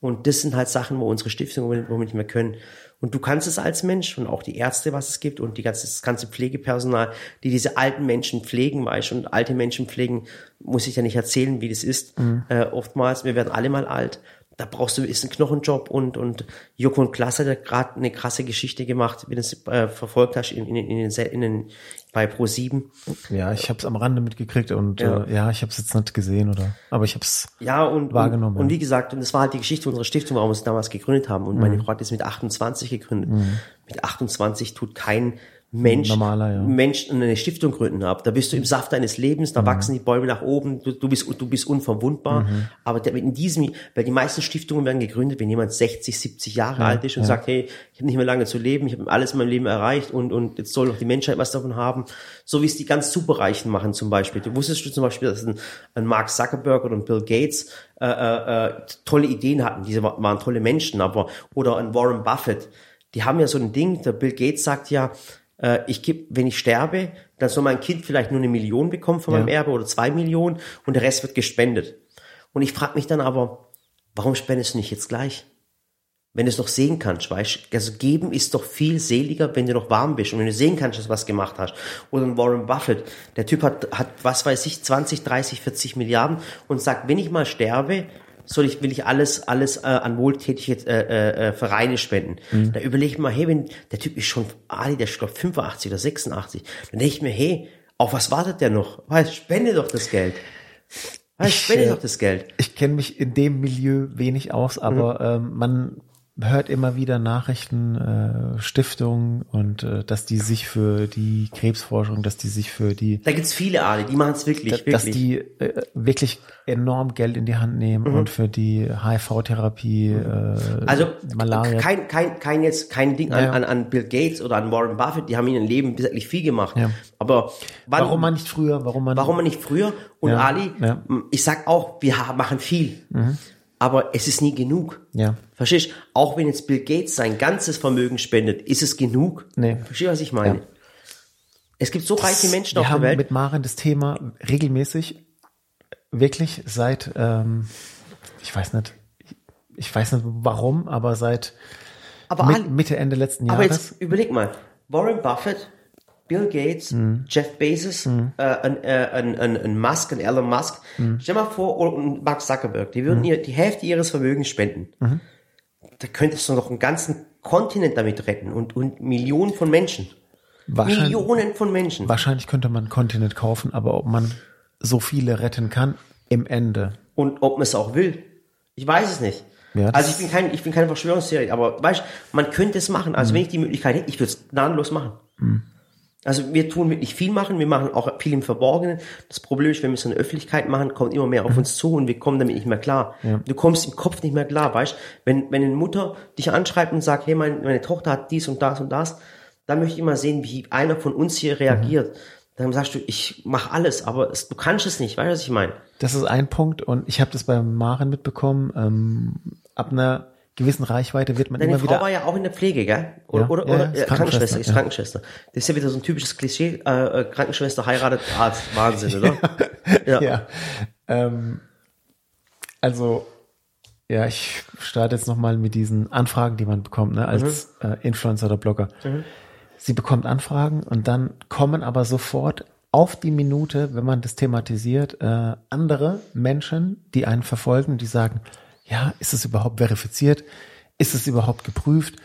Und das sind halt Sachen, wo unsere Stiftung, wo wir nicht mehr können. Und du kannst es als Mensch und auch die Ärzte, was es gibt und die ganze, das ganze Pflegepersonal, die diese alten Menschen pflegen, weißt du, und alte Menschen pflegen, muss ich ja nicht erzählen, wie das ist. Äh, oftmals, wir werden alle mal alt. Da brauchst du, ist ein Knochenjob und, und Joko und Klaas hat ja gerade eine krasse Geschichte gemacht, wenn du es äh, verfolgt hast in, in, in, den, in den, bei Pro7. ja, ich habe es am Rande mitgekriegt und Ja. äh, ja ich habe es jetzt nicht gesehen oder, aber ich habe es. Ja, und, Wahrgenommen, und, und wie gesagt, und das war halt die Geschichte unserer Stiftung, warum wir es damals gegründet haben. Und Mhm. meine Frau hat es mit 28 gegründet. Mit 28 tut kein Mensch, Normaler, ja. Mensch eine Stiftung gründen ab. Da bist du im Saft deines Lebens, Mhm. da wachsen die Bäume nach oben, du, du bist, du bist unverwundbar. Mhm. Aber in diesem, weil die meisten Stiftungen werden gegründet, wenn jemand 60, 70 Jahre alt ist und sagt, hey, ich habe nicht mehr lange zu leben, ich habe alles in meinem Leben erreicht und, und jetzt soll doch die Menschheit was davon haben. So wie es die ganz Superreichen machen zum Beispiel. Du wusstest du zum Beispiel, dass ein, ein Mark Zuckerberg oder ein Bill Gates äh, äh, äh, tolle Ideen hatten. Diese wa- waren tolle Menschen, aber oder ein Warren Buffett. Die haben ja so ein Ding. Der Bill Gates sagt ja, äh, ich gebe, wenn ich sterbe, dann soll mein Kind vielleicht nur eine Million bekommen von meinem Ja. Erbe oder zwei Millionen und der Rest wird gespendet. Und ich frage mich dann aber, warum spendest du nicht jetzt gleich? Wenn du es noch sehen kannst, weißt also geben ist doch viel seliger, wenn du noch warm bist und wenn du sehen kannst, dass du was gemacht hast. Oder ein Warren Buffett, der Typ hat, hat, was weiß ich, 20, 30, 40 Milliarden und sagt, wenn ich mal sterbe, soll ich, will ich alles, alles äh, an wohltätige äh, äh, Vereine spenden. Da überlege ich mal, hey, wenn der Typ ist schon, Ali, der ist glaub 85 oder 86, dann denke ich mir, hey, auf was wartet der noch? Weißt, spende doch das Geld. Weißt, Ich, spende äh, doch das Geld. Ich kenne mich in dem Milieu wenig aus, aber ähm, man hört immer wieder Nachrichten, äh, Stiftungen und äh, dass die sich für die Krebsforschung, dass die sich für die Da gibt's viele Ali, die machen es wirklich, wirklich. dass die äh, wirklich enorm Geld in die Hand nehmen und für die HIV-Therapie, äh, Also Malaria. kein, kein, kein jetzt kein Ding an, Ja. an, an Bill Gates oder an Warren Buffett, die haben in ihrem Leben wirklich viel gemacht. Ja. Aber wann, warum man nicht früher, warum man warum man nicht früher? Und Ja, Ali, ich sag auch, wir machen viel, aber es ist nie genug. Ja. Verstehst? du? Auch wenn jetzt Bill Gates sein ganzes Vermögen spendet, ist es genug? Nee. Verstehst du, was ich meine? Ja. Es gibt so reiche Menschen wir auf der haben Welt. mit Maren das Thema regelmäßig, wirklich seit, ähm, ich weiß nicht, ich weiß nicht warum, aber seit aber Mitte, Ende letzten Aber Jahres. jetzt überleg mal, Warren Buffett, Bill Gates, Mhm. Jeff Bezos, äh, ein, äh, ein, ein, ein Musk, ein Elon Musk. Mhm. Stell mal vor, ein Mark Zuckerberg, die würden ihr die Hälfte ihres Vermögens spenden. Mhm. da könntest du noch einen ganzen Kontinent damit retten und, und Millionen von Menschen. Millionen von Menschen. wahrscheinlich könnte man einen Kontinent kaufen, aber ob man so viele retten kann, im Ende. Und ob man es auch will. Ich weiß es nicht. Ja, also ich bin kein, ich bin keine Verschwörungstheorie, aber weißt, man könnte es machen. Mhm. Also wenn ich die Möglichkeit hätte, ich würde es gnadenlos machen. Also wir tun wirklich viel machen, wir machen auch viel im Verborgenen. Das Problem ist, wenn wir es in der Öffentlichkeit machen, kommt immer mehr auf uns zu und wir kommen damit nicht mehr klar. Du kommst im Kopf nicht mehr klar, weißt? Wenn, wenn eine Mutter dich anschreibt und sagt, hey, mein, meine Tochter hat dies und das und das, dann möchte ich immer sehen, wie einer von uns hier reagiert. Dann sagst du, ich mache alles, aber es, du kannst es nicht, weißt du, was ich meine? Das ist ein Punkt und ich habe das bei Maren mitbekommen. Ähm, ab einer gewissen Reichweite wird man Deine immer Frau wieder. war ja auch in der Pflege, gell? Oder, Ja, oder, ja, oder ja, Krankenschwester, Krankenschwester, ist. Krankenschwester. Das ist ja wieder so ein typisches Klischee, äh, äh, Krankenschwester heiratet Arzt. Wahnsinn, oder? ja. Ähm, also ja, ich starte jetzt nochmal mit diesen Anfragen, die man bekommt, ne, als Mhm. äh, Influencer oder Blogger. Sie bekommt Anfragen und dann kommen aber sofort auf die Minute, wenn man das thematisiert, äh, andere Menschen, die einen verfolgen, die sagen, ja, ist es überhaupt verifiziert? Ist es überhaupt geprüft?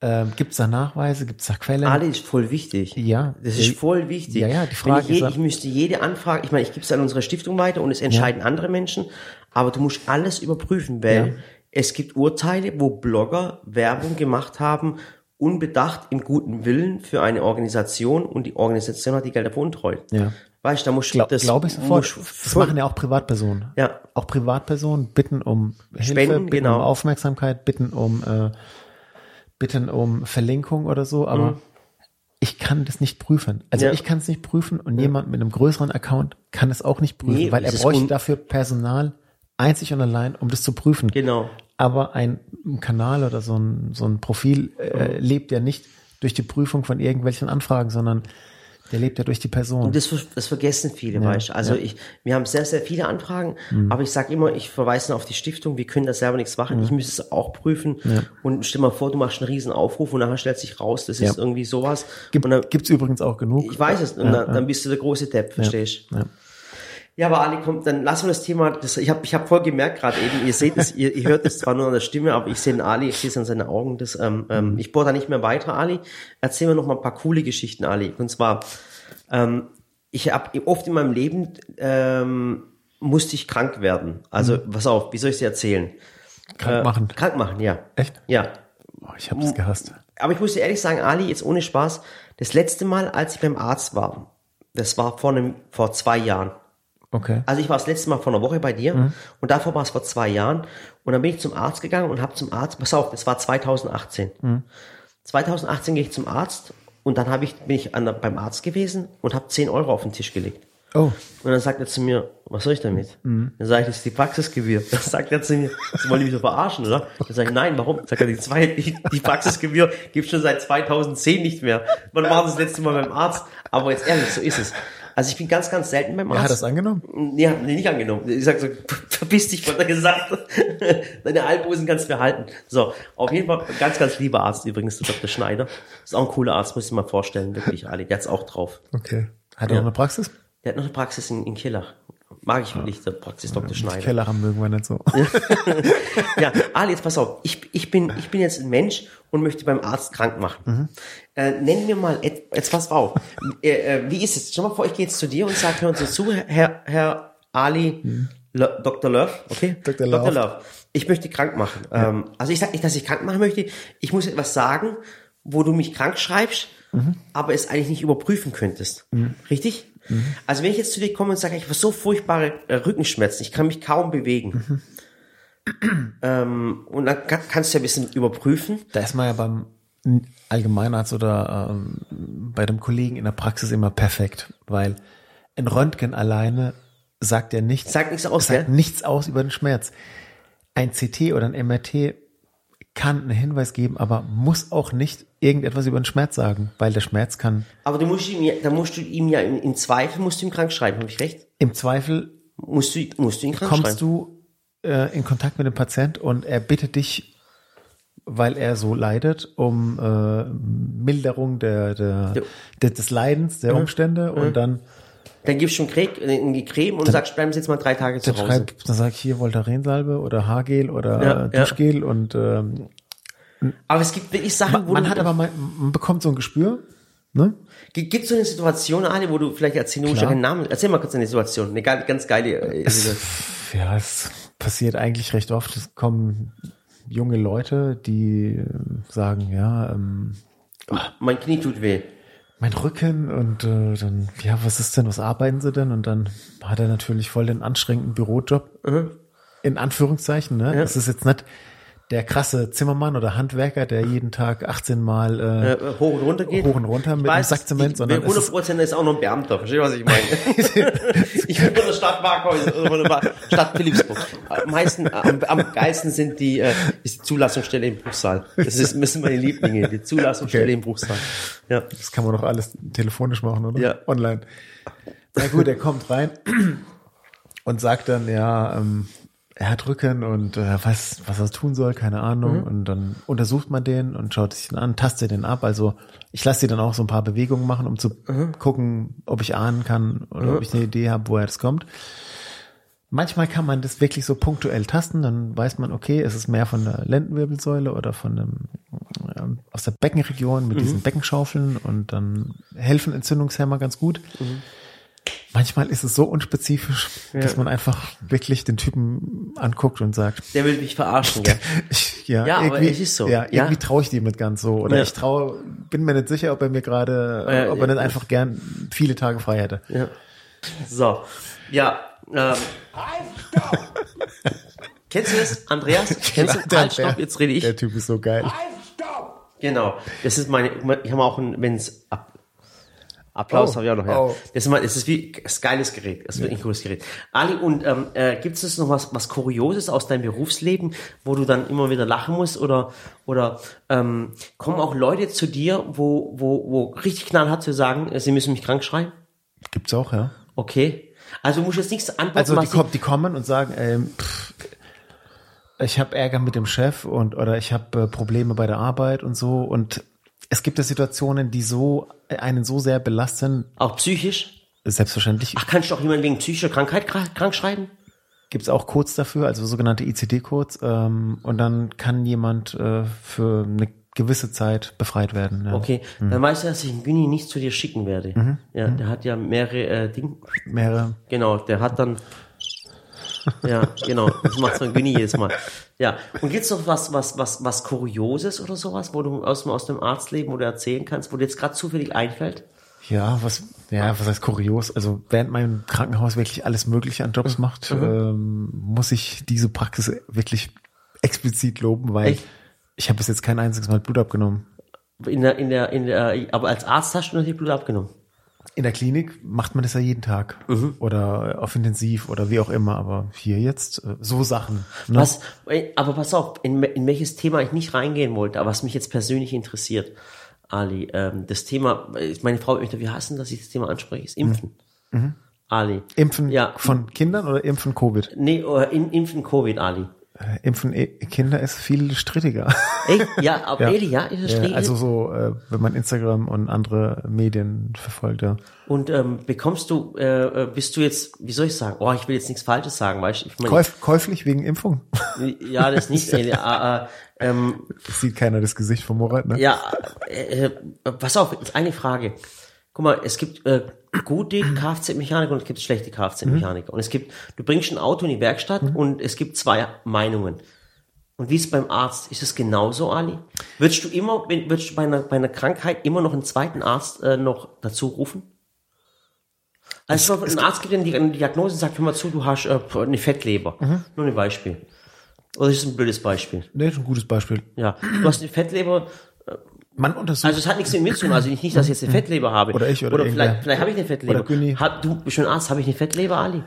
Ähm, Gibt es da Nachweise? Gibt es da Quellen? Ali ist voll wichtig. Ja. Das ist voll wichtig. Ja, ja, die Frage ich, je, ist ich müsste jede Anfrage, ich meine, ich gebe es an unsere Stiftung weiter und es entscheiden andere Menschen, aber du musst alles überprüfen, weil Ja. es gibt Urteile, wo Blogger Werbung gemacht haben, unbedacht im guten Willen für eine Organisation und die Organisation hat die Gelder veruntreut. Ja. Weißt du, da musst du Glaube das glaub ich sofort. Das machen ja auch Privatpersonen. Ja. Auch Privatpersonen bitten um Hilfe, Spenden, bitten genau. um Aufmerksamkeit, bitten um äh, bitten um Verlinkung oder so, aber ich kann das nicht prüfen. Also Mhm. Ja. ich kann es nicht prüfen und jemand mit einem größeren Account kann es auch nicht prüfen, Nee, weil er bräuchte dafür Personal einzig und allein, um das zu prüfen. Genau. Aber ein Kanal oder so ein, so ein Profil äh, lebt ja nicht durch die Prüfung von irgendwelchen Anfragen, sondern der lebt ja durch die Person. Und das, das vergessen viele, weißt du. Also ich, wir haben sehr, sehr viele Anfragen, Mhm. aber ich sage immer, ich verweise auf die Stiftung, wir können da selber nichts Mhm. machen. Ich müsste es auch prüfen. Und stell mal vor, du machst einen riesen Aufruf und nachher stellt sich raus, das ist Ja. irgendwie sowas. Gibt, dann, gibt's übrigens auch genug. ich weiß es, und dann, dann bist du der große Depp, verstehst du? Ja. Aber Ali, kommt, dann lassen wir das Thema, das, ich habe ich hab voll gemerkt gerade eben, ihr seht es, ihr, ihr hört es zwar nur an der Stimme, aber ich sehe den Ali, ich sehe es an seinen Augen, das, ähm, ähm, ich bohre da nicht mehr weiter, Ali. Erzähl mir noch mal ein paar coole Geschichten, Ali. Und zwar, ähm, ich habe oft in meinem Leben, ähm, musste ich krank werden. Also, pass auf, wie soll ich dir erzählen? Krank machen. Krank machen, ja. Echt? Ja. Oh, ich habe das gehasst. Aber ich muss dir ehrlich sagen, Ali, jetzt ohne Spaß, das letzte Mal, als ich beim Arzt war, das war vor einem, vor zwei Jahren. Okay. Also ich war das letzte Mal vor einer Woche bei dir Mhm. und davor war es vor zwei Jahren und dann bin ich zum Arzt gegangen und habe zum Arzt, pass auf, das war 2018. Mhm. 2018 gehe ich zum Arzt und dann habe ich, bin ich an, beim Arzt gewesen und habe 10 Euro auf den Tisch gelegt. Oh, Und dann sagt er zu mir, was soll ich damit? Mhm. Dann sage ich, das ist die Praxisgebühr. Dann sagt er zu mir, Sie wollen mich so verarschen, oder? Dann sage ich, nein, warum? Sagt er, die, zwei, die, die Praxisgebühr gibt schon seit 2010 nicht mehr. Wann war das letzte Mal beim Arzt? Aber jetzt ehrlich, so ist es. Also ich bin ganz, ganz selten beim Arzt. er hat das angenommen? Nee, hat nee, nicht angenommen. Ich sag so, verpiss dich, hat er gesagt. Deine Almosen kannst du behalten. So, auf jeden Fall ganz, ganz lieber Arzt übrigens, der Dr. Schneider. Ist auch ein cooler Arzt, muss ich mal vorstellen, wirklich, Ali. Der hat's auch drauf. Okay. Hat er Ja. noch eine Praxis? Der hat noch eine Praxis in, in Killach. Mag ich wirklich, der Praxis Dr. Schneider. Keller mögen wir nicht so. Ja, Ali, jetzt pass auf. Ich, ich, bin, ich bin jetzt ein Mensch und möchte beim Arzt krank machen. Äh, nenn mir mal, et, jetzt pass auf. äh, äh, wie ist es? Stell mal vor, ich gehe jetzt zu dir und sage, hören Sie zu, Herr, Herr Ali, Lo- Dr. Love, okay? Dr. Love. Love. Ich möchte krank machen. Ähm, also ich sage nicht, dass ich krank machen möchte. Ich muss etwas sagen, wo du mich krank schreibst, aber es eigentlich nicht überprüfen könntest. Richtig? Also wenn ich jetzt zu dir komme und sage, ich habe so furchtbare äh, Rückenschmerzen, ich kann mich kaum bewegen. Ähm, und dann kann, kannst du ja ein bisschen überprüfen. Da ist man ja beim Allgemeinarzt oder ähm, bei dem Kollegen in der Praxis immer perfekt, weil ein Röntgen alleine sagt ja nichts, Sagt nichts aus, sagt gell? nichts aus über den Schmerz. Ein CT oder ein MRT kann einen Hinweis geben, aber muss auch nicht irgendetwas über den Schmerz sagen, weil der Schmerz kann Aber du musst ihm ja, da musst du ihm ja im, im Zweifel musst du ihm krank schreiben, habe ich recht? im Zweifel Musst du, musst du ihn krank kommst schreiben. du äh, in Kontakt mit dem Patient und er bittet dich, weil er so leidet, um äh, Milderung der, der, Ja. des Leidens, der Umstände und dann, Dann gibst du äh, die Creme und sagst, bleiben Sie jetzt mal drei Tage zu dann, Hause. schreib, dann sag ich hier Voltarensalbe oder Haargel oder Ja, Duschgel und ähm, Aber es gibt wirklich Sachen, wo Man hat aber mal, man bekommt so ein Gespür, ne? Gibt es so eine Situation, Ali, wo du vielleicht erzählen, du musst ja keinen Namen, erzähl mal kurz eine Situation, eine ganz, ganz geile, äh, Es, ja, es passiert eigentlich recht oft. Es kommen junge Leute, die äh, sagen, ja, ähm, mein Knie tut weh. Mein Rücken und äh, dann, ja, was ist denn, was arbeiten sie denn? Und dann hat er natürlich voll den anstrengenden Bürojob. In Anführungszeichen, ne? Ja. Es ist jetzt nicht der krasse Zimmermann oder Handwerker, der jeden Tag 18 Mal äh, Äh, hoch und runter geht. Hoch und runter mit Ich einem Sack Zement, ich- sondern es 100 Prozent ist auch noch ein Beamter. Verstehst du, was ich meine? ich bin von der Stadt Markhäus oder von der Stadt Philipsburg. Am meisten, am, am geilsten sind die, äh, ist die Zulassungsstelle im Bruchsal. Das ist, sind meine Lieblinge, die Zulassungsstelle Okay. im Bruchsal. Ja. Das kann man doch alles telefonisch machen, oder? Ja. Online. Na gut, er kommt rein und sagt dann, ja, ähm, er hat Rücken und äh, weiß, was er tun soll, keine Ahnung. Und dann untersucht man den und schaut sich den an, tastet den ab. Also ich lasse dir dann auch so ein paar Bewegungen machen, um zu gucken, ob ich ahnen kann oder ob ich eine Idee habe, woher das kommt. Manchmal kann man das wirklich so punktuell tasten, dann weiß man, okay, es ist mehr von der Lendenwirbelsäule oder von dem, ähm, aus der Beckenregion mit diesen Beckenschaufeln und dann helfen Entzündungshemmer ganz gut. Manchmal ist es so unspezifisch, dass man einfach wirklich den Typen anguckt und sagt, Der will mich verarschen, gell? ich, ja, Ja, aber irgendwie, es ist so. Ja, Ja. irgendwie traue ich dem nicht ganz so. Oder Ja. ich traue, bin mir nicht sicher, ob er mir gerade, Ja, ob er ja. nicht einfach gern viele Tage frei hätte. Ja. So. Ja, ähm. Kennst du das, Andreas? Kennst du? Der- Halt, stopp, jetzt rede ich. Der Typ ist so geil. Genau. Das ist meine, ich habe auch ein, wenn's ab, Applaus Oh, habe ich auch noch, ja. oh. Das ist mal, das ist wie, ist ein geiles Gerät. Das ist wirklich ein cooles Gerät. Ali, und, ähm, äh, gibt es noch was, was Kurioses aus deinem Berufsleben, wo du dann immer wieder lachen musst oder, oder, ähm, kommen auch Leute zu dir, wo, wo, wo richtig knallhart zu sagen, äh, sie müssen mich krank schreiben? Gibt's auch, ja. Okay. Also du musst jetzt nichts antworten, Also die, kommen, die kommen und sagen, ähm, pff, ich habe Ärger mit dem Chef und oder ich habe äh, Probleme bei der Arbeit und so. Und es gibt ja Situationen, die so äh, einen so sehr belasten. auch psychisch? Selbstverständlich Ach, kannst du auch jemanden wegen psychischer Krankheit krank, schreiben? gibt's auch Codes dafür, also sogenannte ICD-Codes. Ähm, und dann kann jemand äh, für eine gewisse Zeit befreit werden. Ja. Okay, dann weißt du, dass ich einen Günni nicht zu dir schicken werde. Ja, der hat ja mehrere äh, Dinge. Mehrere. Genau, der hat dann. Ja, genau. Das macht so ein Günni jedes Mal. Ja. Und gibt's noch was, was, was, was Kurioses oder sowas, wo du aus dem, aus dem Arztleben, wo du erzählen kannst, wo dir jetzt gerade zufällig einfällt? Ja, was, ja, was heißt kurios? Also während mein Krankenhaus wirklich alles Mögliche an Jobs macht, ähm, muss ich diese Praxis wirklich explizit loben, weil Echt? ich habe bis jetzt kein einziges Mal Blut abgenommen. In der, in der, in der, aber als Arzt hast du natürlich Blut abgenommen. In der Klinik macht man das ja jeden Tag oder auf Intensiv oder wie auch immer, aber hier jetzt äh, so Sachen. Ne? Was, aber pass auf, in, in welches Thema ich nicht reingehen wollte, aber was mich jetzt persönlich interessiert, Ali, ähm, das Thema, äh, meine Frau möchte, wie hassen, dass ich das Thema anspreche, ist Impfen. Ali. Impfen Ja. von Kindern oder Impfen Covid? Nee, äh, in, Impfen Covid, Ali. Äh, Impfen eh- Kinder ist viel strittiger. Echt? Ja, aber Ja. ja, ist das Ja, richtig? also so, äh, wenn man Instagram und andere Medien verfolgt, ja. Und ähm, bekommst du, äh, äh, bist du jetzt, wie soll ich sagen? Oh, ich will jetzt nichts Falsches sagen, weißt du? Ich meine, Käuf, käuflich wegen Impfung. ja, das nicht. Äh, äh, äh, ähm, Sieht keiner das Gesicht von Murat, ne? Ja, äh, äh, pass auf, jetzt eine Frage. Guck mal, es gibt äh, gute Kfz-Mechaniker und es gibt schlechte Kfz-Mechaniker. Und es gibt, du bringst ein Auto in die Werkstatt und es gibt zwei Meinungen. Und wie ist es beim Arzt? Ist es genauso, Ali? Würdest du immer, wenn- würdest du bei einer, bei einer Krankheit immer noch einen zweiten Arzt äh, noch dazu rufen? Also ein Arzt gibt dir eine Diagnose und sagt, hör mal zu, du hast äh, eine Fettleber. Nur ein Beispiel. Oder ist das ein blödes Beispiel? Nee, ist ein gutes Beispiel. Ja, du hast eine Fettleber, Man untersucht. also es hat nichts mit mir zu tun. Also nicht, nicht, dass ich jetzt eine Fettleber habe. Oder ich oder oder vielleicht, vielleicht habe ich eine Fettleber. Oder. Hab, du bist schon Arzt, habe ich eine Fettleber, Ali?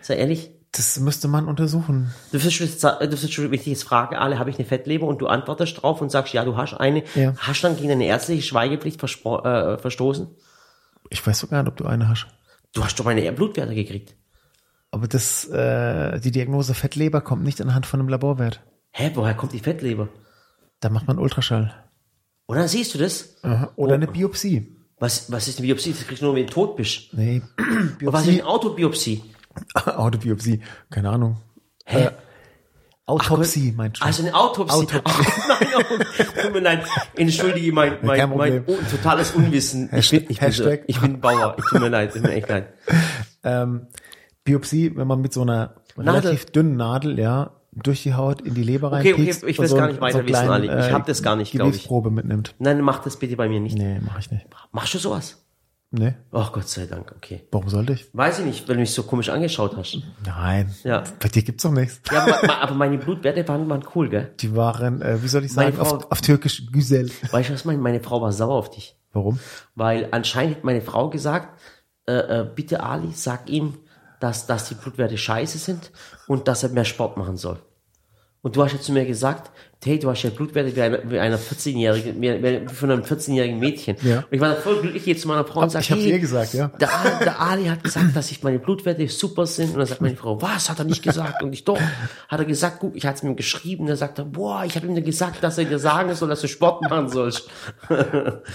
Sei ehrlich. das müsste man untersuchen. Du wirst sa- du wirst schon, wenn ich dich jetzt frage, Ali, habe ich eine Fettleber? Und du antwortest drauf und sagst, ja, du hast eine. Ja. Hast du dann gegen eine ärztliche Schweigepflicht äh, verstoßen? Ich weiß sogar nicht, ob du eine hast. Du hast doch meine Blutwerte gekriegt. Aber das, äh, die Diagnose Fettleber kommt nicht anhand von einem Laborwert. Hä, woher kommt die Fettleber? Da macht man Ultraschall. Dann siehst du das? Aha. Oder eine Biopsie. Was, was ist eine Biopsie? Das kriegst du nur, wenn du tot bist. Nee, Und was ist Biopsie. eine Autobiopsie? Autobiopsie. Keine Ahnung. Hä? Autopsie, mein Schatz. Also eine Autopsie. Autopsie. Oh, nein, oh, tut mir leid. Entschuldige mein, mein, mein oh, totales Unwissen. Ich bin, ich bin, so, Hashtag. ich bin Bauer. Ich tut mir leid. Tut mir echt leid. ähm, Biopsie, wenn man mit so einer Nadel. relativ dünnen Nadel, ja, durch die Haut in die Leber Okay, okay, reinpiekst ich und will's so gar nicht weiter so wissen, kleinen, Ali. Ich äh, hab das gar nicht, glaub ich. Gewebsprobe mitnimmt. Nein, mach das bitte bei mir nicht. Nee, mache ich nicht. Machst du sowas? Nee, Oh Gott sei Dank, okay. warum sollte ich? Weiß ich nicht, weil du mich so komisch angeschaut hast. Nein, Ja. bei dir gibt's doch nichts. Ja, aber, aber meine Blutwerte waren, waren cool, gell? Die waren, äh, wie soll ich sagen, Frau- auf, auf Türkisch Güzel. Weißt du was, meine, meine Frau war sauer auf dich. Warum? Weil anscheinend hat meine Frau gesagt, äh, äh, bitte Ali, sag ihm, dass, dass die Blutwerte scheiße sind und dass er mehr Sport machen soll. Und du hast ja zu mir gesagt, hey, du hast ja Blutwerte wie einer, wie einer 14-jährigen, wie, von einem 14-jährigen Mädchen. Ja. Und ich war voll glücklich, gehe zu meiner Frau und sage, ich hab's hey, ihr gesagt, ja. Der, Ali- der Ali hat gesagt, dass ich meine Blutwerte super sind. Und dann sagt meine Frau, was, hat er nicht gesagt? Und ich doch, hat er gesagt, gut, ich hatte es ihm geschrieben. Und dann sagt er, boah, ich habe ihm gesagt, dass er dir sagen soll, dass du Sport machen sollst.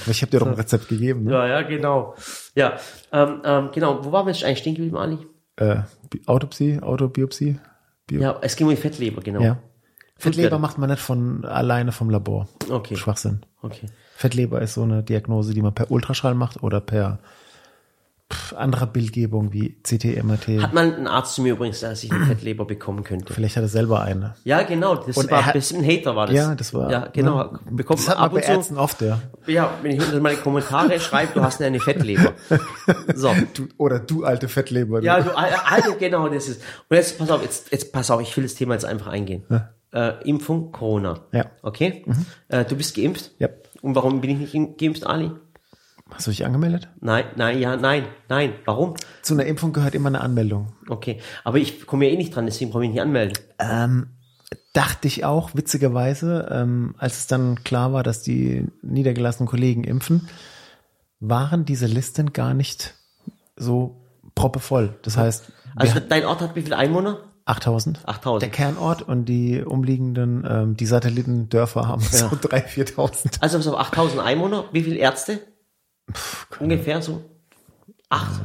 Ich habe dir doch ein Rezept gegeben. Ne? Ja, ja, genau. Ja, ähm, ähm, genau. Wo waren wir jetzt eigentlich stehen geblieben, Ali? Äh, Autopsie, Autobiopsie. Bio Ja, es ging um die Fettleber, genau. ja. Fettleber macht man nicht von alleine vom Labor. Okay. Schwachsinn. Okay. Fettleber ist so eine Diagnose, die man per Ultraschall macht oder per pff, anderer Bildgebung wie CT, MRT. Hat mal ein Arzt zu mir übrigens, dass ich eine Fettleber bekommen könnte. Vielleicht hat er selber eine. Ja, genau. Das Und war hat- ein bisschen ein Hater, war das. Ja, das war. Ja, genau. ne? Bekommt Das hat man ab bei und. Ärzten oft, ja. Ja, wenn ich unter meine Kommentare schreibe, du hast eine Fettleber. So. Du, oder du alte Fettleber. Ja, du, also genau, das ist. Und jetzt pass auf, jetzt, jetzt pass auf, ich will das Thema jetzt einfach eingehen. Äh, Impfung, Corona. Ja. Okay? Äh, du bist geimpft? Ja. Und warum bin ich nicht geimpft, Ali? Hast du dich angemeldet? Nein, nein, ja, nein, nein. Warum? Zu einer Impfung gehört immer eine Anmeldung. Okay. Aber ich komme ja eh nicht dran, deswegen brauche ich mich nicht anmelden. Ähm, dachte ich auch, witzigerweise, ähm, als es dann klar war, dass die niedergelassenen Kollegen impfen, waren diese Listen gar nicht so proppevoll. Das heißt, Also dein Ort hat wie viele Einwohner? 8000. 8000. Der Kernort und die umliegenden, ähm, die Satellitendörfer haben so 3.000, 4.000. Also auf, 8000 Einwohner. Wie viele Ärzte? Ungefähr so? Acht.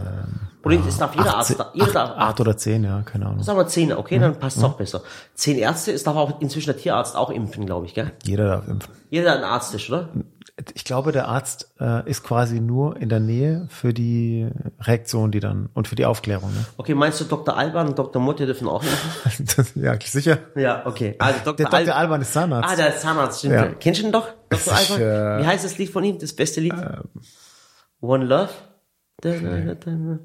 Oder es darf jeder Arzt, Acht, jeder acht, darf, acht oder zehn, ja, keine Ahnung. sagen wir zehn, okay, dann passt es auch besser. Zehn Ärzte, es darf auch inzwischen der Tierarzt auch impfen, glaube ich, gell? Jeder darf impfen. Jeder, der ein Arzt ist, oder? Ich glaube, der Arzt äh, ist quasi nur in der Nähe für die Reaktion, die dann und für die Aufklärung. Ne? Okay, meinst du Dr. Alban und Dr. Motte dürfen auch? Das, ja, sicher. Ja, okay. Also Dr. Der Dr. Al- Alban ist Zahnarzt. Ah, der Zahnarzt, stimmt. Ja. Kennst du ihn doch, Dr. Ich, Alban? äh, Ähm, Wie heißt das Lied von ihm? Das beste Lied? One Love? Da, da, da,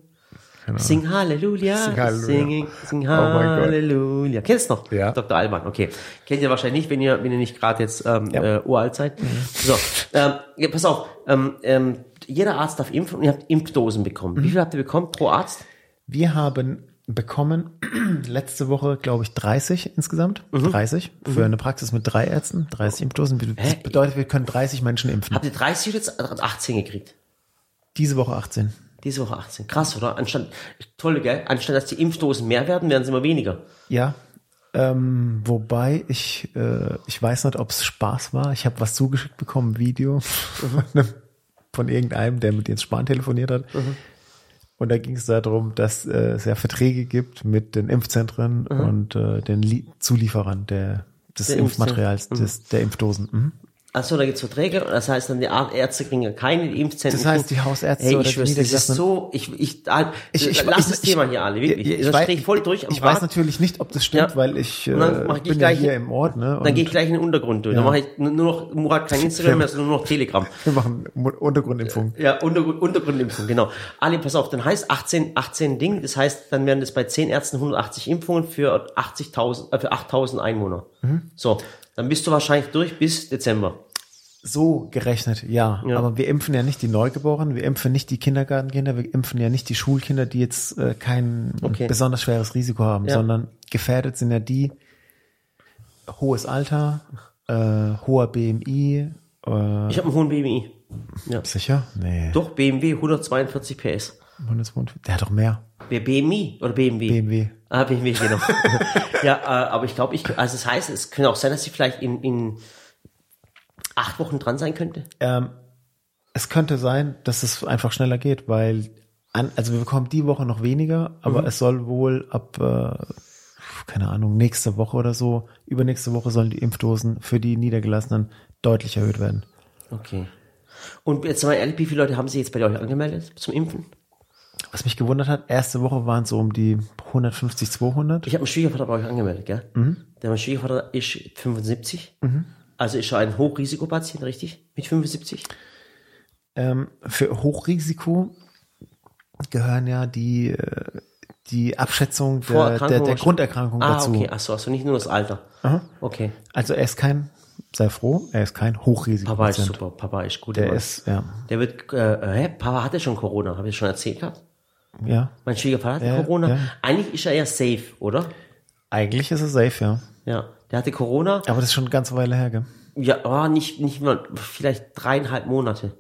da. Sing Halleluja. Sing Halleluja. Sing Oh mein Gott. Halleluja. Kennst du noch? Ja. Dr. Alban, okay. Kennt ihr wahrscheinlich nicht, wenn ihr, wenn ihr nicht gerade jetzt ähm, Ja. Mhm. äh, uralt seid. So, ähm, ja, pass auf. Ähm, ähm, jeder Arzt darf impfen und ihr habt Impfdosen bekommen. Mhm. Wie viel habt ihr bekommen pro Arzt? Wir haben bekommen letzte Woche, glaube ich, 30 insgesamt. Mhm. 30 für eine Praxis mit drei Ärzten, 30 Impfdosen. Das Hä? bedeutet, wir können 30 Menschen impfen. Habt ihr 30 oder jetzt 18 gekriegt? Diese Woche 18. Diese Woche 18. Krass, oder? Anstatt, toll, gell? Anstatt dass die Impfdosen mehr werden, werden sie immer weniger. Ja. Ähm, wobei ich, äh, ich weiß nicht, ob es Spaß war. Ich habe was zugeschickt bekommen, ein Video von, einem, von irgendeinem, der mit Jens Spahn telefoniert hat. Und da ging es darum, dass äh, es ja Verträge gibt mit den Impfzentren und äh, den Lie Zulieferern der, des Der Impfmaterials, des, der Impfdosen. Achso, da gibt's Verträge. Das heißt dann, die Ärzte kriegen ja keine Impfzentren. Das heißt, die Hausärzte hey, oder ich die das ist so, ich, ich, da, Ich, ich, lass ich, das Thema hier alle, wirklich. Ich, ich, das weiß, ich voll durch ich weiß Rad. natürlich nicht, ob das stimmt, Ja. weil ich, äh, dann mach ich bin gleich- ja hier im Ort. Ne? Dann gehe ich gleich in den Untergrund durch. Dann Ja. mache ich nur noch, Murat kein Instagram mehr, sondern nur noch Telegram. wir machen Untergrundimpfung. Ja, Untergrund, Untergrundimpfung, genau. Ali, pass auf, dann heißt 18, 18 Ding, das heißt, dann wären das bei 10 Ärzten 180 Impfungen für 80.000, äh, für 8.000 Einwohner. Mhm. So. Dann bist du wahrscheinlich durch bis Dezember. So gerechnet, ja. Ja. Aber wir impfen ja nicht die Neugeborenen, wir impfen nicht die Kindergartenkinder, wir impfen ja nicht die Schulkinder, die jetzt äh, kein Okay. besonders schweres Risiko haben, Ja. sondern gefährdet sind ja die hohes Alter, äh, hoher BMI. Äh, Ich habe einen hohen BMI. Ja. sicher? Nee. Doch, BMW 142 PS. 152. Der hat doch mehr. BMI oder BMW? BMW. Ah, BMW, genau. ja, äh, aber ich glaube, ich, also das heißt, es könnte auch sein, dass sie vielleicht in, in acht Wochen dran sein könnte. Ähm, es könnte sein, dass es einfach schneller geht, weil an, also wir bekommen die Woche noch weniger, aber Mhm. es soll wohl ab äh, keine Ahnung, nächste Woche oder so, übernächste Woche sollen die Impfdosen für die Niedergelassenen deutlich erhöht werden. Okay. Und jetzt mal ehrlich, wie viele Leute haben sich jetzt bei euch angemeldet zum Impfen? Was mich gewundert hat, erste Woche waren so um die 150, 200. Ich habe einen Schwiegervater bei euch angemeldet, gell? Der mein Schwiegervater ist 75. Also ist schon ein Hochrisikopatient, richtig? Mit 75? Ähm, für Hochrisiko gehören ja die, äh, die Abschätzung der, der, der? Grunderkrankung Ah, dazu. okay. Achso, also nicht nur das Alter. Okay. Also er ist kein, sei froh, er ist kein Hochrisiko. Papa ist super. Papa ist gut. Der Mann. ist, ja, Der wird, äh, hä? Papa hatte schon Corona, habe ich schon erzählt gehabt? ja. Mein Schwiegervater hatte Ja, Corona. ja. Eigentlich ist er eher safe, oder? Eigentlich ist er safe, ja. Ja. Der hatte Corona. Aber das ist schon eine ganze Weile her, gell? Ja, oh, nicht, nicht mal, vielleicht dreieinhalb Monate.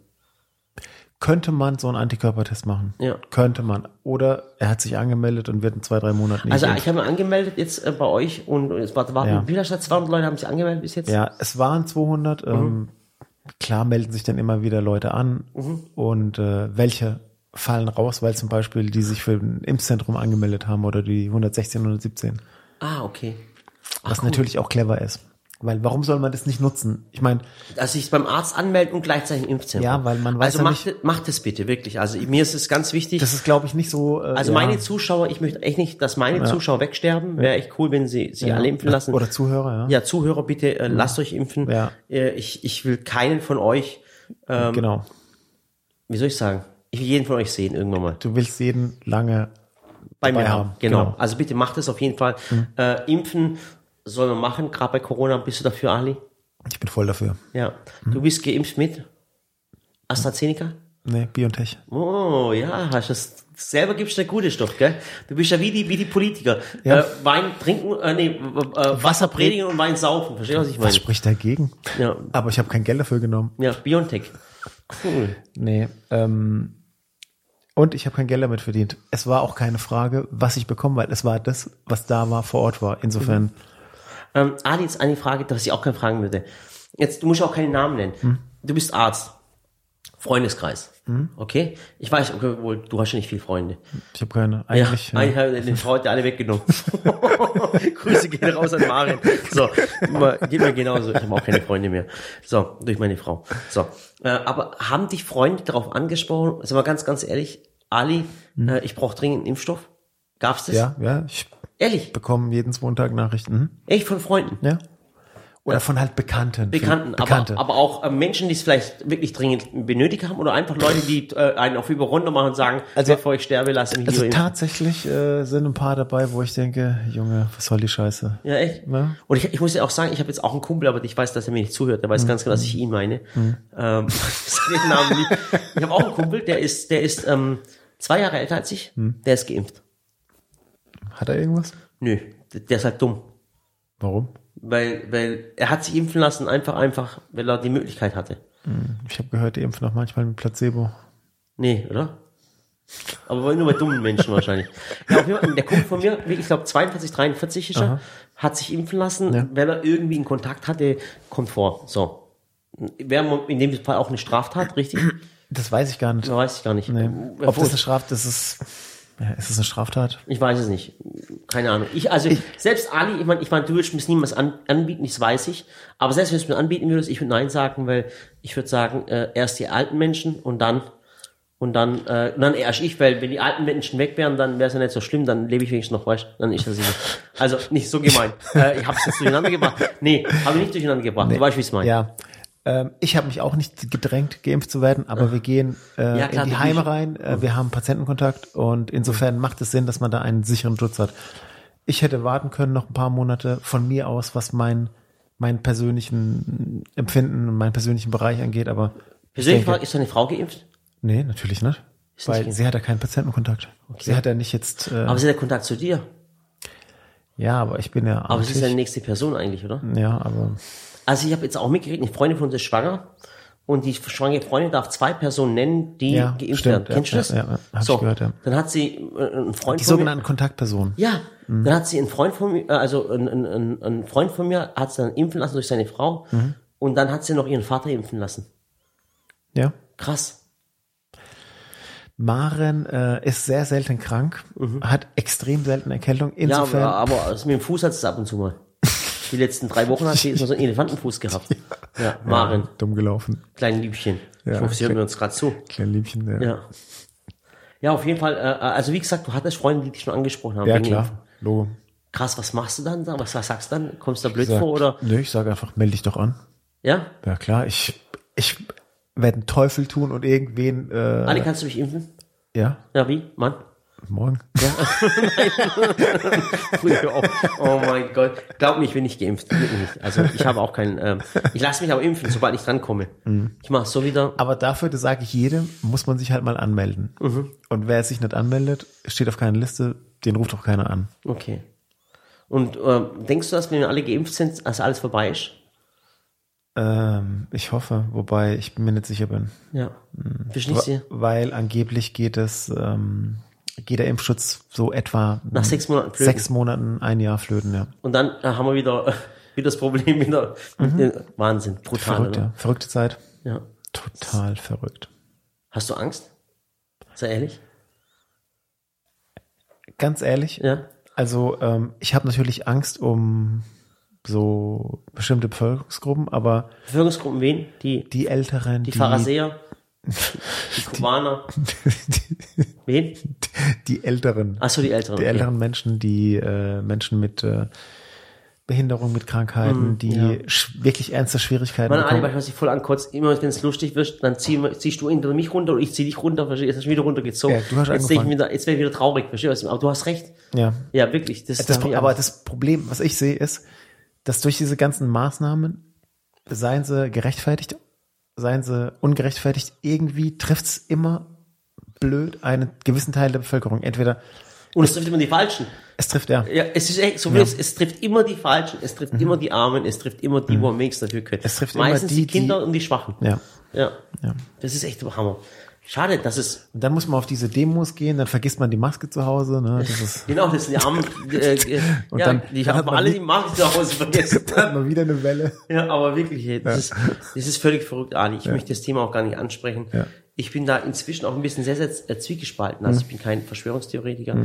Könnte man so einen Antikörpertest machen? Ja. Könnte man. Oder er hat sich angemeldet und wird in zwei, drei Monaten Also geimpft. ich habe mich angemeldet jetzt äh, bei euch und es war, Ja. wie statt 200 Leute haben sich angemeldet bis jetzt? Ja, es waren 200. Ähm, klar melden sich dann immer wieder Leute an. Und äh, welche fallen raus, weil zum Beispiel die sich für ein Impfzentrum angemeldet haben oder die 116, 117. Ah, okay. Was cool. natürlich auch clever ist. Weil warum soll man das nicht nutzen? Ich meine, Also sich beim Arzt anmelden und gleichzeitig im Impfzentrum. Ja, weil man weiß Also ja macht, es- macht es bitte, wirklich. Also mir ist es ganz wichtig. das ist glaube ich nicht so. Äh, also ja, meine Zuschauer, ich möchte echt nicht, dass meine Zuschauer wegsterben. Wäre echt cool, wenn sie sich alle impfen lassen. Oder Zuhörer, ja. ja, Zuhörer, bitte äh, lasst euch impfen. Ja. Äh, ich, ich will keinen von euch, ähm, Genau. wie soll ich sagen, ich will jeden von euch sehen irgendwann mal. Du willst jeden lange bei mir haben. Genau. Genau. Mhm. Also bitte macht es auf jeden Fall. Äh, impfen soll man machen, gerade bei Corona. Bist du dafür, Ali? Ich bin voll dafür. Ja. Mhm. Du bist geimpft mit AstraZeneca? Nee, Biontech. Oh, ja, hast das selber gibst du gute Stoff, gell? Du bist ja wie die, wie die Politiker. Ja. Äh, Wein trinken, äh, nee, äh, Wasser predigen und Wein saufen. Verstehst du, was ich meine? Was spricht dagegen? Ja. Aber ich habe kein Geld dafür genommen. Ja, Biontech. Cool. Nee. Ähm, und ich habe kein Geld damit verdient. Es war auch keine Frage, was ich bekomme, weil es war das, was da war, vor Ort war. Insofern, Ähm, Ali, jetzt eine Frage, was ich auch gerne fragen würde. Jetzt, du musst auch keinen Namen nennen. Hm. Du bist Arzt. Freundeskreis. Okay? Ich weiß, okay, wohl, du hast ja nicht viele Freunde. ich habe keine. Eigentlich. ja, habe ich den heute alle weggenommen. Grüße gehen raus an Maren. So, immer- geht mir genauso. Ich habe auch keine Freunde mehr. So, durch meine Frau. So, äh, aber haben dich Freunde darauf angesprochen? Sag mal ganz, ganz ehrlich, Ali, äh, ich brauche dringend einen Impfstoff. Gab's das? ja, ja. Ich Ehrlich? bekomme jeden zweiten Tag Nachrichten. Hm? Echt von Freunden? Ja. Oder von halt Bekannten. Bekannten, Bekannte. aber, aber auch äh, Menschen, die es vielleicht wirklich dringend benötigt haben oder einfach Leute, die äh, einen auf Überrunde machen und sagen, Also- bevor ich sterbe, lass mich also tatsächlich äh, sind ein paar dabei, wo ich denke, Junge, was soll die Scheiße? Ja, echt? Ja. Und ich, ich muss ja auch sagen, ich habe jetzt auch einen Kumpel, aber ich weiß, dass er mir nicht zuhört. Der weiß ganz genau, dass ich ihn meine. Ähm, ich habe auch einen Kumpel, der ist, der ist ähm, zwei Jahre älter als ich. Der ist geimpft. Hat er irgendwas? Nö, der ist halt dumm. Warum? Weil, weil er hat sich impfen lassen, einfach, einfach, weil er die Möglichkeit hatte. Ich habe gehört, die impfen auch manchmal mit Placebo. Nee, oder? Aber nur bei dummen Menschen wahrscheinlich. Ja, auf jeden Fall, der Kumpel von mir, ich glaube 42, 43 ist er, hat sich impfen lassen, Ja. weil er irgendwie einen Kontakt hatte, kommt vor. So. Wäre in dem Fall auch eine Straftat, richtig? Das weiß ich gar nicht. Da weiß ich gar nicht. Nee. Ob das eine Straftat ist, ist, ja, ist es eine Straftat? Ich weiß es nicht. Keine Ahnung. Ich, also, selbst Ali, ich meine, ich mein, du würdest mir es niemals an, anbieten, das weiß ich. Aber selbst wenn du es mir anbieten würdest, ich würde Nein sagen, weil ich würde sagen, äh, erst die alten Menschen und dann, und dann, äh, und dann erst ich, weil wenn die alten Menschen weg wären, dann wäre es ja nicht so schlimm, dann lebe ich wenigstens noch, weißt Dann ist das nicht. Also, nicht so gemein. äh, ich habe es jetzt durcheinander gebracht. Nee, habe ich nicht durcheinander gebracht. Du weißt, wie ich es meine. Ja. Ähm, ich habe mich auch nicht gedrängt, geimpft zu werden, aber wir gehen äh, Ja, klar, in die Heime rein. Äh, wir haben Patientenkontakt und insofern macht es Sinn, dass man da einen sicheren Schutz hat. Ich hätte warten können noch ein paar Monate von mir aus, was mein mein persönlichen Empfinden und meinen persönlichen Bereich angeht, aber ich Persönlich denke- ist deine Frau geimpft? nee, natürlich nicht. Ist Weil nicht sie hat ja keinen Patientenkontakt. Sie hat ja nicht jetzt, äh, Aber sie hat ja Kontakt zu dir. ja, aber ich bin ja Aber sie ist ja die nächste Person eigentlich, oder? ja, aber Also ich habe jetzt auch mitgekriegt, eine Freundin von uns ist schwanger und die schwangere Freundin darf zwei Personen nennen, die Ja, geimpft stimmt, werden. Kennst ja, du das? ja, ja, hab ich so, gehört, ja. Dann hat sie äh, einen Freund die von mir. sogenannten Kontaktpersonen. Ja, dann hat sie einen Freund von mir, äh, also ein, ein, ein, Freund von mir hat sie dann impfen lassen durch seine Frau Mhm. und dann hat sie noch ihren Vater impfen lassen. Ja. Krass. Maren äh, ist sehr selten krank, hat extrem selten Erkältung. Mhm. Ja, Insofern, aber, aber also mit dem Fuß hat es ab und zu mal. Die letzten drei Wochen hat sie jetzt so einen Elefantenfuß gehabt. Ja, Maren, dumm gelaufen. klein Liebchen. Ja, ich hoffe, sie hören uns gerade zu. Klein Liebchen, ja. Ja. Ja, auf jeden Fall. Äh, also wie gesagt, du hattest Freunde, die dich schon angesprochen haben. Ja, klar. Logo. Krass, was machst du dann? da? Was, was sagst du dann? Kommst du da blöd Sag, vor oder? Nö, ich sage einfach, melde dich doch an. Ja? Ja, klar, ich, ich werde einen Teufel tun und irgendwen, äh, Anni, kannst du mich impfen? ja, Ja, wie? Mann? Morgen. Früher auch. Oh mein Gott. Glaub mir, ich bin nicht geimpft. Also ich habe auch keinen. Ähm, ich lasse mich aber impfen, sobald ich drankomme. Ich mache so wieder. Aber dafür, das sage ich jedem, muss man sich halt mal anmelden. Mhm. Und wer sich nicht anmeldet, steht auf keiner Liste, den ruft auch keiner an. Okay. Und ähm, denkst du, dass wenn wir alle geimpft sind, dass alles vorbei ist? Ähm, ich hoffe, wobei ich mir nicht sicher bin. Ja. Verstehst du? Weil angeblich geht es, ähm, geht der Impfschutz so etwa Nach sechs Monaten flöten. sechs Monaten, ein Jahr flöten, ja. Und dann haben wir wieder, wieder das Problem wieder. dem Wahnsinn. Brutal, Verrückt, ja. Verrückte Zeit. Ja. Total verrückt. Hast du Angst? Sei ehrlich? Ganz ehrlich, Ja. also ähm, ich habe natürlich Angst um so bestimmte Bevölkerungsgruppen, aber Bevölkerungsgruppen wen? Die, die Älteren, die Pharisäer? Die Kubaner? Wen? die Älteren, Achso, die Älteren. die okay. älteren Menschen, die äh, Menschen mit äh, Behinderung, mit Krankheiten, die ja. wirklich ernste Schwierigkeiten Meine bekommen. was ich voll ankotzt, immer wenn es lustig wird, dann zieh, ziehst du hinter mich runter und ich zieh dich runter, verstehst du? Jetzt hast du wieder runtergezogen. Ja, du hast jetzt, ich wieder, jetzt wäre ich wieder traurig, verstehst du? Aber du hast recht. Ja. Ja, wirklich. Das, Das, aber das Problem, was ich sehe, ist, dass durch diese ganzen Maßnahmen, seien sie gerechtfertigt, seien sie ungerechtfertigt, irgendwie trifft's immer blöd einen gewissen Teil der Bevölkerung. Entweder und es trifft immer die Falschen. es trifft ja, Ja, es ist echt, so wie es, es trifft immer die Falschen, es trifft immer die Armen, es trifft immer die, wo am wenigsten dafür können. Mhm. Es trifft immer Meistens die, die, Kinder die- und die Schwachen. ja. Ja. Ja. Das ist echt der Hammer. Schade, dass es, Und dann muss man auf diese Demos gehen, dann vergisst man die Maske zu Hause, ne? Das ist, genau, das sind die Armen, äh, äh, Und ja, dann- haben man alle die- Maske zu Hause vergessen. dann hat man wieder eine Welle. Ja, aber wirklich, ey, das, ist, das ist völlig verrückt, Ali. Ich möchte das Thema auch gar nicht ansprechen. Ja. Ich bin da inzwischen auch ein bisschen sehr, sehr äh, zwiegespalten. Also ich bin kein Verschwörungstheoretiker.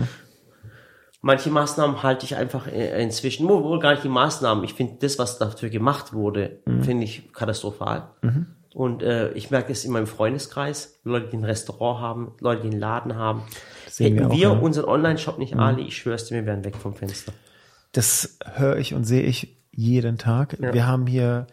Manche Maßnahmen halte ich einfach äh, inzwischen, wohl wohl gar nicht die Maßnahmen. Ich finde das, was dafür gemacht wurde, finde ich katastrophal. Und äh, ich merke es in meinem Freundeskreis, Leute, die ein Restaurant haben, Leute, die einen Laden haben. Hätten wir wir, auch, ja. unseren Online-Shop nicht, Ali, ich schwör's dir, wir wären weg vom Fenster. Das höre ich und sehe ich jeden Tag. Wir haben hier,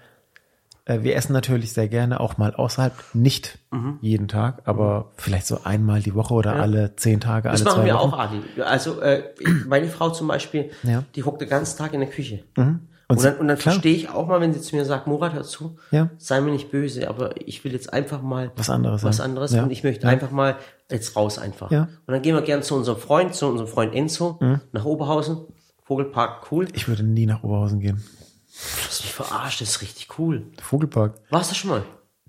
äh, wir essen natürlich sehr gerne auch mal außerhalb, nicht Mhm. jeden Tag, aber vielleicht so einmal die Woche oder alle zehn Tage, Das alle machen zwei wir Wochen. auch, Adi. Also äh, meine Frau zum Beispiel, Ja. Mhm. die hockt den ganzen Tag in der Küche. Und Und, dann, und dann klar. verstehe ich auch mal, wenn sie zu mir sagt, Murat, hör zu, Ja. sei mir nicht böse, aber ich will jetzt einfach mal Was anderes, was anderes Ja. und ich möchte Ja. einfach mal jetzt raus einfach. Ja. Und dann gehen wir gern zu unserem Freund, zu unserem Freund Enzo, nach Oberhausen, Vogelpark, cool. Ich würde nie nach Oberhausen gehen. Du hast mich verarscht, das ist richtig cool. Vogelpark. Warst du schon mal?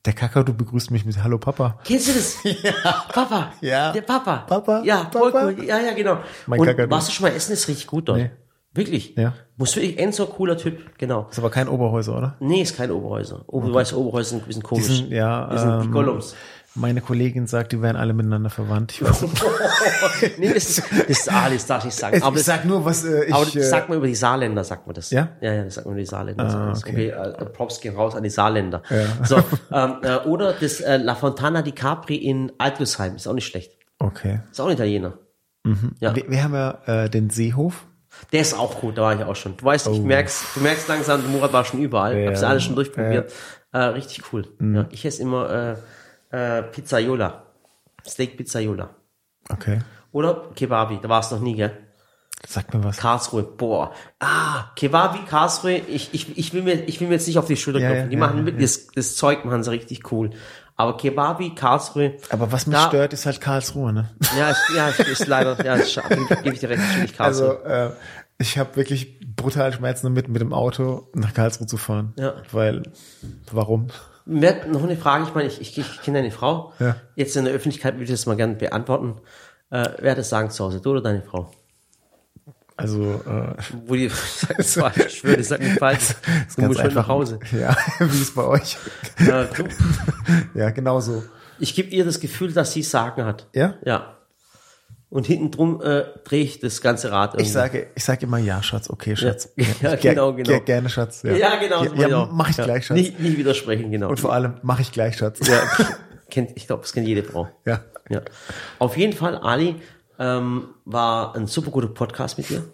Der Kakadu begrüßt mich mit Hallo Papa. Kennst du das? Ja. Papa. Ja. Der Papa. Papa, Ja, voll Papa. cool. Ja, ja, genau. Mein und Kakadu. warst du schon mal essen? Ist richtig gut dort. Nee. Wirklich? Ja. Muss wirklich Enzo, cooler Typ, genau. Ist aber kein Oberhäuser, oder? Nee, ist kein Oberhäuser. Ober, Du weißt, Oberhäuser sind ein bisschen Die komisch. sind, ja, Die sind die ähm, Gollums. meine Kollegin sagt, die wären alle miteinander verwandt. Ich, weiß nicht. nee, das ist, das ist Ali, das darf ich nicht sagen. Aber, ich das, sag nur, was äh, ich... aber äh, sagt man über die Saarländer, sagt man das. Ja? Ja, ja, das sagt man über die Saarländer. das. okay. okay, äh, Props gehen raus an die Saarländer. So, ähm, äh, oder das äh, La Fontana di Capri in Altlusheim, ist auch nicht schlecht. okay. Ist auch ein Italiener. Ja. Wir, wir haben ja äh, den Seehof. Der ist auch gut, da war ich auch schon. Du weißt, ich merk's, du merkst langsam, der Murat war schon überall. Oh. Ja. Hab's alles schon durchprobiert. Äh, richtig cool. Mhm. Ja, ich esse immer äh, äh, Pizzaiola. Steak Pizzaiola. Okay. Oder Kebabi, da war es noch nie, gell? Sag mir was. Karlsruhe, boah. Ah, Kebabi, Karlsruhe, ich, ich, ich, will mir, ich will mir jetzt nicht auf die Schulter Ja, klopfen. ja, die ja, machen ja, mit, Das, das Zeug machen sie richtig cool. Aber Kebabi, Karlsruhe. Aber was mich da, stört, ist halt Karlsruhe, ne? Ja, ist, ja, ist, ist leider, ja, ist, gebe ich dir recht, natürlich Karlsruhe. Also, äh, ich habe wirklich brutal Schmerzen damit, mit dem Auto nach Karlsruhe zu fahren. Ja. Weil, warum? Mir noch eine Frage, ich meine, ich, ich, ich kenne deine Frau. Ja. Jetzt in der Öffentlichkeit würde ich das mal gerne beantworten. Äh, wer hat das sagen zu Hause, du oder deine Frau? Also, äh, Wo die, es falsch, ich schwöre, das sagt nicht falsch. ist Du musst schon nach Hause. Ja, wie ist bei euch? Äh, du, Ja, genau so. Ich gebe ihr das Gefühl, dass sie Sagen hat. Ja? Ja. Und hinten drum äh, drehe ich das ganze Rad irgendwie. Ich sage, ich sage immer ja, Schatz, okay, Schatz. Ja, Ger- genau, genau. ger- gerne, Schatz. Ja, Ja, genau. Ja, das mach ja, auch. mach ich Ja. gleich, Schatz. Nie, nie widersprechen, genau. Und vor allem mache ich gleich, Schatz. ja, kennt, ich glaube, das kennt jede Frau. Ja. Ja. Auf jeden Fall, Ali, ähm, war ein super guter Podcast mit dir.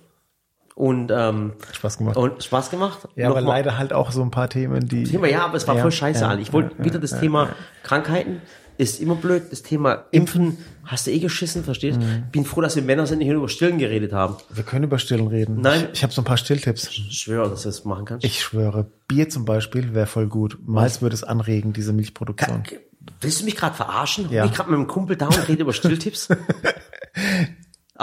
Und, ähm, Spaß gemacht. und Spaß gemacht. ja, aber Nochmal- leider halt auch so ein paar Themen, die. Thema, ja, aber es war Ja, voll scheiße, ja. Ich wollte ja, wieder das Thema Krankheiten. Ist immer blöd. Das Thema Impfen hast du eh geschissen, verstehst? Mhm. Bin froh, dass wir Männer sind, nicht nur über Stillen geredet haben. Wir können über Stillen reden. Nein. Ich, ich habe so ein paar Stilltipps. Ich schwöre, dass du das machen kannst. Ich schwöre, Bier zum Beispiel wäre voll gut. Malz würde es anregen, diese Milchproduktion. Willst du mich gerade verarschen? Ja. Ich gerade mit einem Kumpel da und rede über Stilltipps?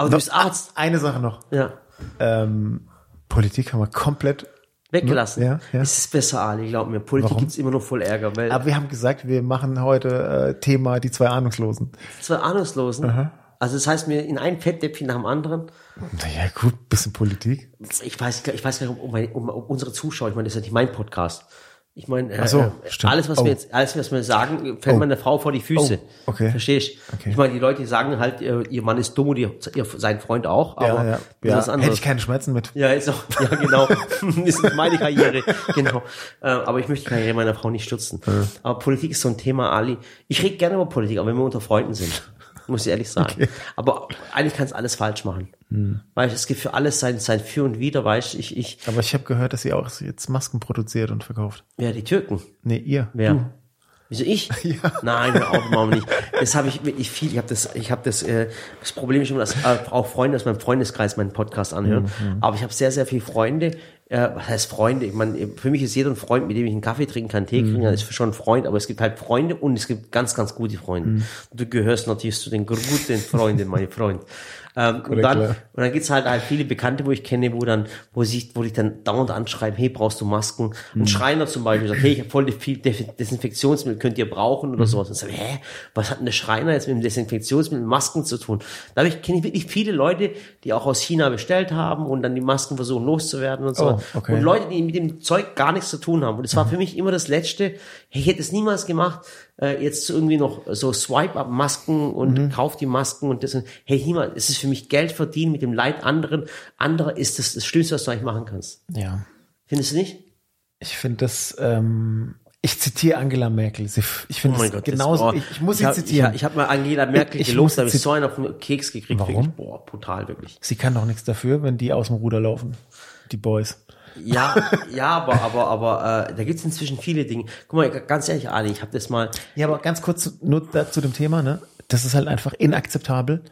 Aber du bist Arzt. Eine Sache noch. Ja. Ähm, Politik haben wir komplett. Weggelassen. Ja, ja. Es ist besser, Ali, glaub mir. Politik Warum? gibt's immer noch voll Ärger, weil Aber wir haben gesagt, wir machen heute äh, Thema die zwei Ahnungslosen. zwei Ahnungslosen. Also das heißt mir in ein Fettnäpfchen nach dem anderen. Naja, gut, bisschen Politik. Ich weiß, ich weiß gar nicht, um, meine, um, um unsere Zuschauer, ich meine, das ist ja nicht mein Podcast. Ich meine, äh, so, äh, alles, was Oh. wir jetzt, alles, was wir sagen, fällt Oh. meiner Frau vor die Füße. Oh, okay. Verstehst? Okay. Ich meine, die Leute sagen halt, ihr, Mann ist dumm und ihr, ihr, sein Freund auch, aber ja, ja. das ja. Hätte ich keine Schmerzen mit. Ja, ist auch, ja, genau. ist meine Karriere. Genau. Äh, aber ich möchte die Karriere meiner Frau nicht stürzen. Aber Politik ist so ein Thema, Ali. Ich rede gerne über Politik, aber wenn wir unter Freunden sind. Muss ich ehrlich sagen. Aber eigentlich kannst alles falsch machen. Weil es gibt für alles sein, sein Für und Wider, weißt du, ich, ich, Aber ich habe gehört, dass ihr auch jetzt Masken produziert und verkauft. ja, die Türken. Nee, ihr. Wer? Du. Wieso ich? Ja. Nein, auf, Mama nicht. Das habe ich wirklich viel. Ich habe das, ich habe das. Äh, das Problem ist immer, dass äh, auch Freunde aus meinem Freundeskreis meinen Podcast anhören. Mhm, Aber ich habe sehr, sehr viele Freunde. Äh, was heißt Freunde? Ich meine, für mich ist jeder ein Freund, mit dem ich einen Kaffee trinken kann, Tee Mhm. trinken kann, ist schon ein Freund. Aber es gibt halt Freunde und es gibt ganz, ganz gute Freunde. Mhm. Du gehörst natürlich zu den guten Freunden, mein Freund. Ähm, und dann, klar. und dann gibt's halt halt viele Bekannte, wo ich kenne, wo dann, wo sich, wo ich dann dauernd anschreiben, hey, brauchst du Masken? Mhm. Ein Schreiner zum Beispiel sagt, hey, ich habe voll viel Desinfektionsmittel, könnt ihr brauchen Mhm. oder sowas. Und ich sage, hä, was hat denn der Schreiner jetzt mit dem Desinfektionsmittel Masken zu tun? Da hab ich, kenne ich wirklich viele Leute, die auch aus China bestellt haben und dann die Masken versuchen loszuwerden und so. Oh, okay. Mhm. Und Leute, die mit dem Zeug gar nichts zu tun haben. Und es war für mich immer das Letzte, hey, ich hätte es niemals gemacht, äh, jetzt irgendwie noch so Swipe-Up-Masken und Mhm. kauf die Masken und das. Hey, niemals, es ist für mich Geld verdienen mit dem Leid anderen. Anderer ist das, das Schlimmste, was du eigentlich machen kannst. Ja. Findest du nicht? Ich finde das, ähm, ich zitiere Angela Merkel. Sie, ich finde Oh das Gott, das- genauso, boah. ich, ich muss sie hab- zitieren. Ich, ich habe mal Angela Merkel Ich gelobt, da habe ich so einen auf den Keks gekriegt. Warum? Wirklich. Boah, brutal, wirklich. sie kann doch nichts dafür, wenn die aus dem Ruder laufen. Die Boys. Ja, ja, aber, aber, aber äh, da gibt's inzwischen viele Dinge. Guck mal, ganz ehrlich, Ali, ich habe das mal. Ja, aber ganz kurz nur zu dem Thema, ne? Das ist halt einfach inakzeptabel,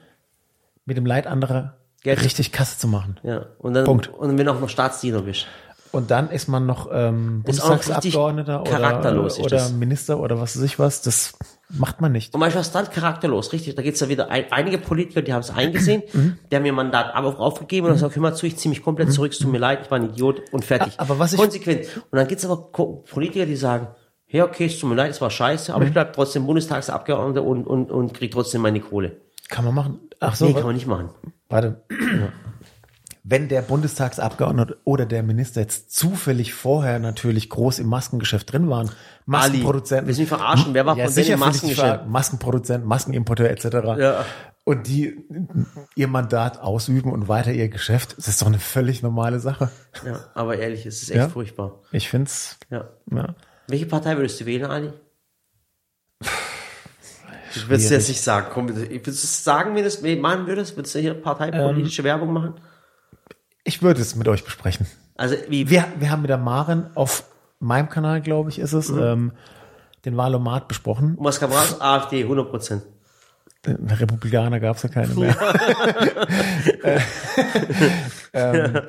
mit dem Leid anderer Geld- richtig Kasse zu machen. Ja, und dann Punkt. und wenn auch noch Staatsdiener bist. Und dann ist man noch ähm, Bundestagsabgeordneter oder, oder. Minister oder was weiß ich was. Das macht man nicht. Und manchmal ist dann charakterlos, richtig. Da gibt's ja wieder ein, einige Politiker, die haben es eingesehen, Mhm. die haben ihr Mandat aber aufgegeben und haben gesagt, hör mal zu, ich ziehe mich komplett zurück, es tut mir leid, ich war ein Idiot und fertig. Aber was ich- Konsequent. Und dann gibt's aber Politiker, die sagen, ja, okay, es tut mir leid, es war scheiße, Mhm. aber ich bleib trotzdem Bundestagsabgeordneter und, und, und krieg trotzdem meine Kohle. Kann man machen. Ach so, nee, kann man nicht machen. warte. Wenn der Bundestagsabgeordnete oder der Minister jetzt zufällig vorher natürlich groß im Maskengeschäft drin waren, Maskenproduzenten. willst du mich verarschen? Wer war ja, von denen sicher dich Maskengeschäft? fragen. Maskenproduzent, Maskenimporteur etc. Ja. Und die ihr Mandat ausüben und weiter ihr Geschäft, das ist doch eine völlig normale Sache. Ja, aber ehrlich, es ist echt Ja. furchtbar. Ich find's, Ja. ja. Welche Partei würdest du wählen, Ali? Ich würde es jetzt nicht sagen. Komm, würdest du es sagen, wenn du es machen würdest? Würdest du hier parteipolitische Werbung machen? Ich würde es mit euch besprechen. Also, wie, Wir, wir haben mit der Maren auf meinem Kanal, glaube ich, ist es, Mhm. ähm, den Wahlomat besprochen. raus? AfD, 100 Prozent. Republikaner gab es ja keine mehr.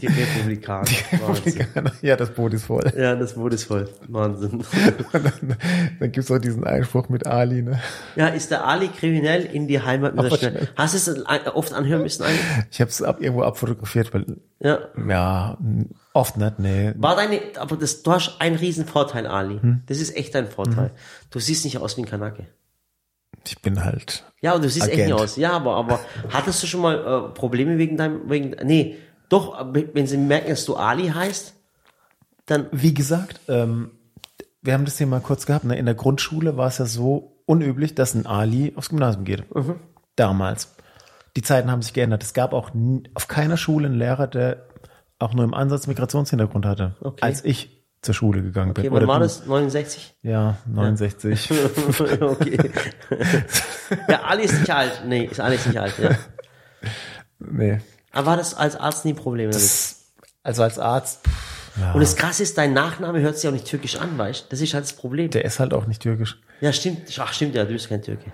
Die Republikaner. Wahnsinn. ja, das Boot ist voll. Ja, das Boot ist voll. Wahnsinn. dann dann gibt's auch diesen Einspruch mit Ali, ne? Ja, ist der Ali kriminell in die Heimat wieder Aber schnell? Hast du es oft anhören müssen eigentlich? Ich habe es ab, irgendwo abfotografiert, weil, Ja. ja, oft nicht, nee. War deine, aber das, du hast einen riesen Vorteil, Ali. Hm? Das ist echt dein Vorteil. Du siehst nicht aus wie ein Kanake. Ich bin halt, Ja, und du siehst echt Agent. nicht aus. Ja, aber, aber hattest du schon mal äh, Probleme wegen deinem, wegen, nee, doch, wenn sie merken, dass du Ali heißt, dann, wie gesagt, ähm, wir haben das Thema kurz gehabt, ne? in der Grundschule war es ja so unüblich, dass ein Ali aufs Gymnasium geht. Damals. Die Zeiten haben sich geändert. Es gab auch auf keiner Schule einen Lehrer, der auch nur im Ansatz Migrationshintergrund hatte, Okay. als ich zur Schule gegangen bin. Okay, wann war du. das? 69? Ja, 69. okay. ja, Ali ist nicht alt. Nee, ist alles nicht alt, ja. nee. Aber war das als Arzt nie ein Problem damit? Also als Arzt, pff, ja, Und das Krasse ist, dein Nachname hört sich auch nicht türkisch an, weißt du? Das ist halt das Problem. der ist halt auch nicht türkisch. Ja, stimmt. Ach, stimmt, ja, du bist kein Türke.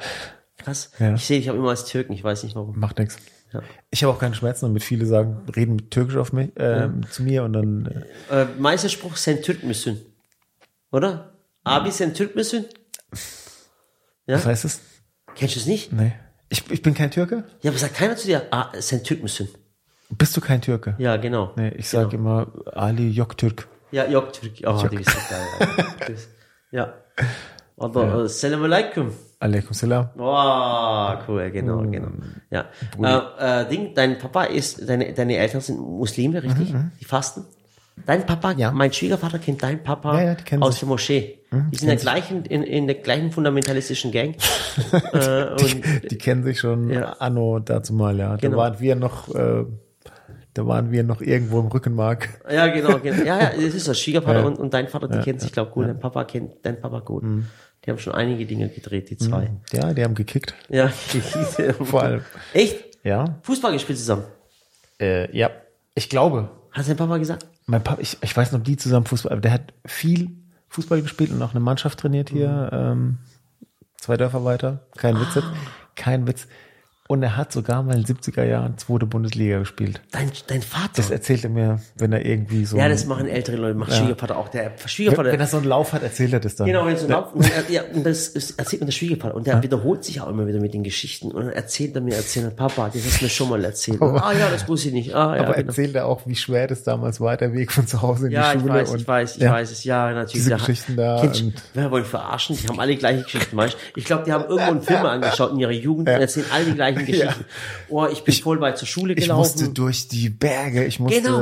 Krass. Ja. Ich sehe dich auch immer als Türken, ich weiß nicht warum. Macht nichts. Ja. Ich habe auch keine Schmerzen damit. Viele sagen, reden mit Türkisch auf mich, äh, zu mir und dann äh, Äh, Meisterspruch sen Türk müssen. Oder? Abi sen Türk müssen? Ja? was heißt es? Kennst du es nicht? Nee. Ich, ich bin kein Türke? Ja, aber sagt keiner zu dir, ah, sen Türk müssen. Bist du kein Türke? Ja, genau. Nee, ich sage immer Ali Joktürk. Ja, Yok Türk. Oh, die ist geil. Ja. Das- Ja. Oder äh, Salam alaikum. Alaikum Salam. Oh, cool, genau, genau. Ja. Äh, äh, Ding, dein Papa ist, deine, deine Eltern sind Muslime, richtig? Die fasten? Dein Papa, Ja. mein Schwiegervater kennt deinen Papa Ja, ja, die aus sich. der Moschee. die sind in der gleichen, in, in der gleichen fundamentalistischen Gang. äh, und Die kennen sich schon Ja. anno dazu mal, ja. Da Genau. waren wir noch, äh, da waren wir noch irgendwo im Rückenmark. ja, genau, genau. Ja, ja, das ist das Schwiegervater Ja. und, und dein Vater, die kennen sich, glaube gut. Dein Papa kennt dein Papa gut. Mhm. Die haben schon einige Dinge gedreht, die zwei. Ja, die haben gekickt. Ja, Vor allem. Echt? Ja. Fußball gespielt zusammen. Äh, ja. Ich glaube, Hat dein Papa gesagt? mein Papa, ich, ich weiß nicht, ob die zusammen Fußball, aber der hat viel Fußball gespielt und auch eine Mannschaft trainiert hier, ähm, zwei Dörfer weiter. Kein Witz jetzt. Kein Witz. Und er hat sogar mal in den 70er Jahren zweite Bundesliga gespielt. Dein, dein Vater? Das erzählt er mir, wenn er irgendwie so. ja, das machen ältere Leute, macht Schwiegervater auch. Der Schwiegervater, wenn er so einen Lauf hat, erzählt er das dann. Genau, wenn so ein Lauf, und, er, ja, und das ist, erzählt mir der Schwiegervater und der wiederholt sich auch immer wieder mit den Geschichten und dann erzählt er mir, erzählt er, Papa, das hast du mir schon mal erzählt. ah ja, das wusste ich nicht. Ah, ja, Aber genau. erzählt er auch, wie schwer das damals war, der Weg von zu Hause in Ja, die ich Schule. weiß, und, ich weiß, ich ja, weiß es. Ja, natürlich. Diese Da- Geschichten da du- und- Wer wollen verarschen? Die haben alle gleiche Geschichten? Ich glaube, die haben irgendwo einen Film angeschaut in ihrer Jugend und erzählen alle die gleichen Geschichten. Oh, ich bin voll weit zur Schule Ich gelaufen. musste durch die Berge, ich musste Genau.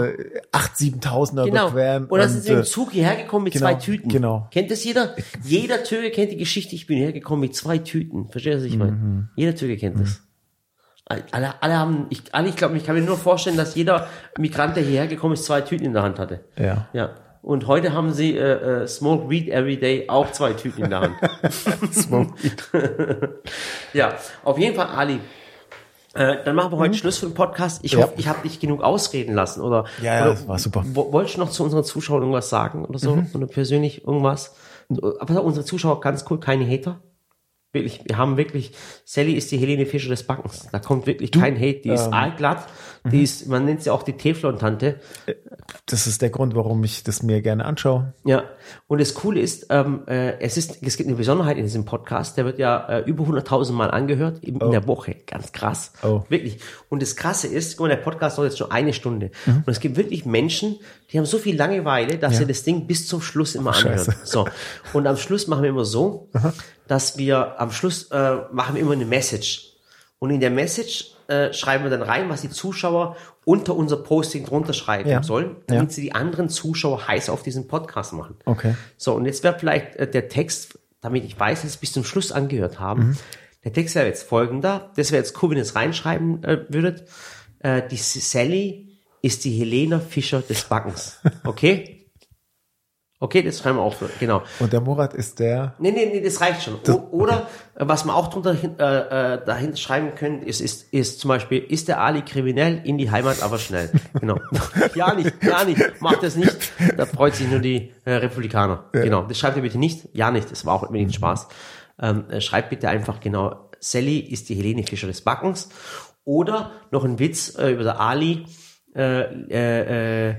8.000, 7.000er Genau. Und dann sind sie äh, im Zug hierher gekommen mit genau, zwei Tüten. genau. Kennt das jeder? Jeder Türke kennt die Geschichte, ich bin hierher gekommen mit zwei Tüten. Verstehst du, was ich meine? Mhm. Jeder Türke kennt das. Alle, alle haben, ich, alle, ich glaube, ich kann mir nur vorstellen, dass jeder Migrant, der hierher gekommen ist, zwei Tüten in der Hand hatte. Ja. Ja. Und heute haben sie äh, äh, Smoke Weed Every Day auch zwei Tüten in der Hand. Smoke. ja, auf jeden Fall, Ali. Äh, dann machen wir heute Schluss für den Podcast. Ich Mhm. Ja. hoffe, ich habe dich genug ausreden lassen. Oder, Ja, ja, oder das war super. Mhm. wo- Wolltest du noch zu unseren Zuschauern irgendwas sagen oder so? Oder persönlich irgendwas? Aber unsere Zuschauer ganz cool, keine Hater. Wirklich, wir haben wirklich, Sally ist die Helene Fischer des Backens. Da kommt wirklich kein Hate. Die ist ähm, allglatt. Mhm. Die ist, man nennt sie auch die Teflon-Tante. Das ist der Grund, warum ich das mir gerne anschaue. Ja, und das Coole ist, ähm, äh, es ist, es gibt eine Besonderheit in diesem Podcast, der wird ja äh, über 100.000 Mal angehört in, in der Woche. Ganz krass. Oh. Wirklich. Und das Krasse ist, guck mal, der Podcast dauert jetzt schon eine Stunde. Mhm. Und es gibt wirklich Menschen, die haben so viel Langeweile, dass sie das Ding bis zum Schluss immer anhören. Scheiße. So. Und am Schluss machen wir immer so, dass wir am Schluss äh, machen wir immer eine Message. Und in der Message äh, schreiben wir dann rein, was die Zuschauer unter unser Posting drunter schreiben Ja. sollen, damit Ja. sie die anderen Zuschauer heiß auf diesen Podcast machen. Okay. So, und jetzt wäre vielleicht äh, der Text, damit ich weiß, dass Sie bis zum Schluss angehört haben. Mhm. Der Text wäre jetzt folgender. Das wäre jetzt cool, wenn ihr es reinschreiben äh, würdet. Äh, die Sally ist die Helena Fischer des Backens. Okay? Okay, das schreiben wir auch. Genau. Und der Murat ist der. Nee, nee, nee, das reicht schon. O oder äh, was wir auch drunter äh, äh, dahin schreiben können, ist, ist, ist zum Beispiel, ist der Ali kriminell in die Heimat, aber schnell. Genau. ja nicht, ja nicht, macht das nicht. Da freut sich nur die äh, Republikaner. Genau. Das schreibt ihr bitte nicht. Ja nicht, das war auch unbedingt Spaß. Ähm, äh, schreibt bitte einfach genau, Sally ist die Helene Fischer des Backens. Oder noch ein Witz äh, über der Ali. Äh, äh,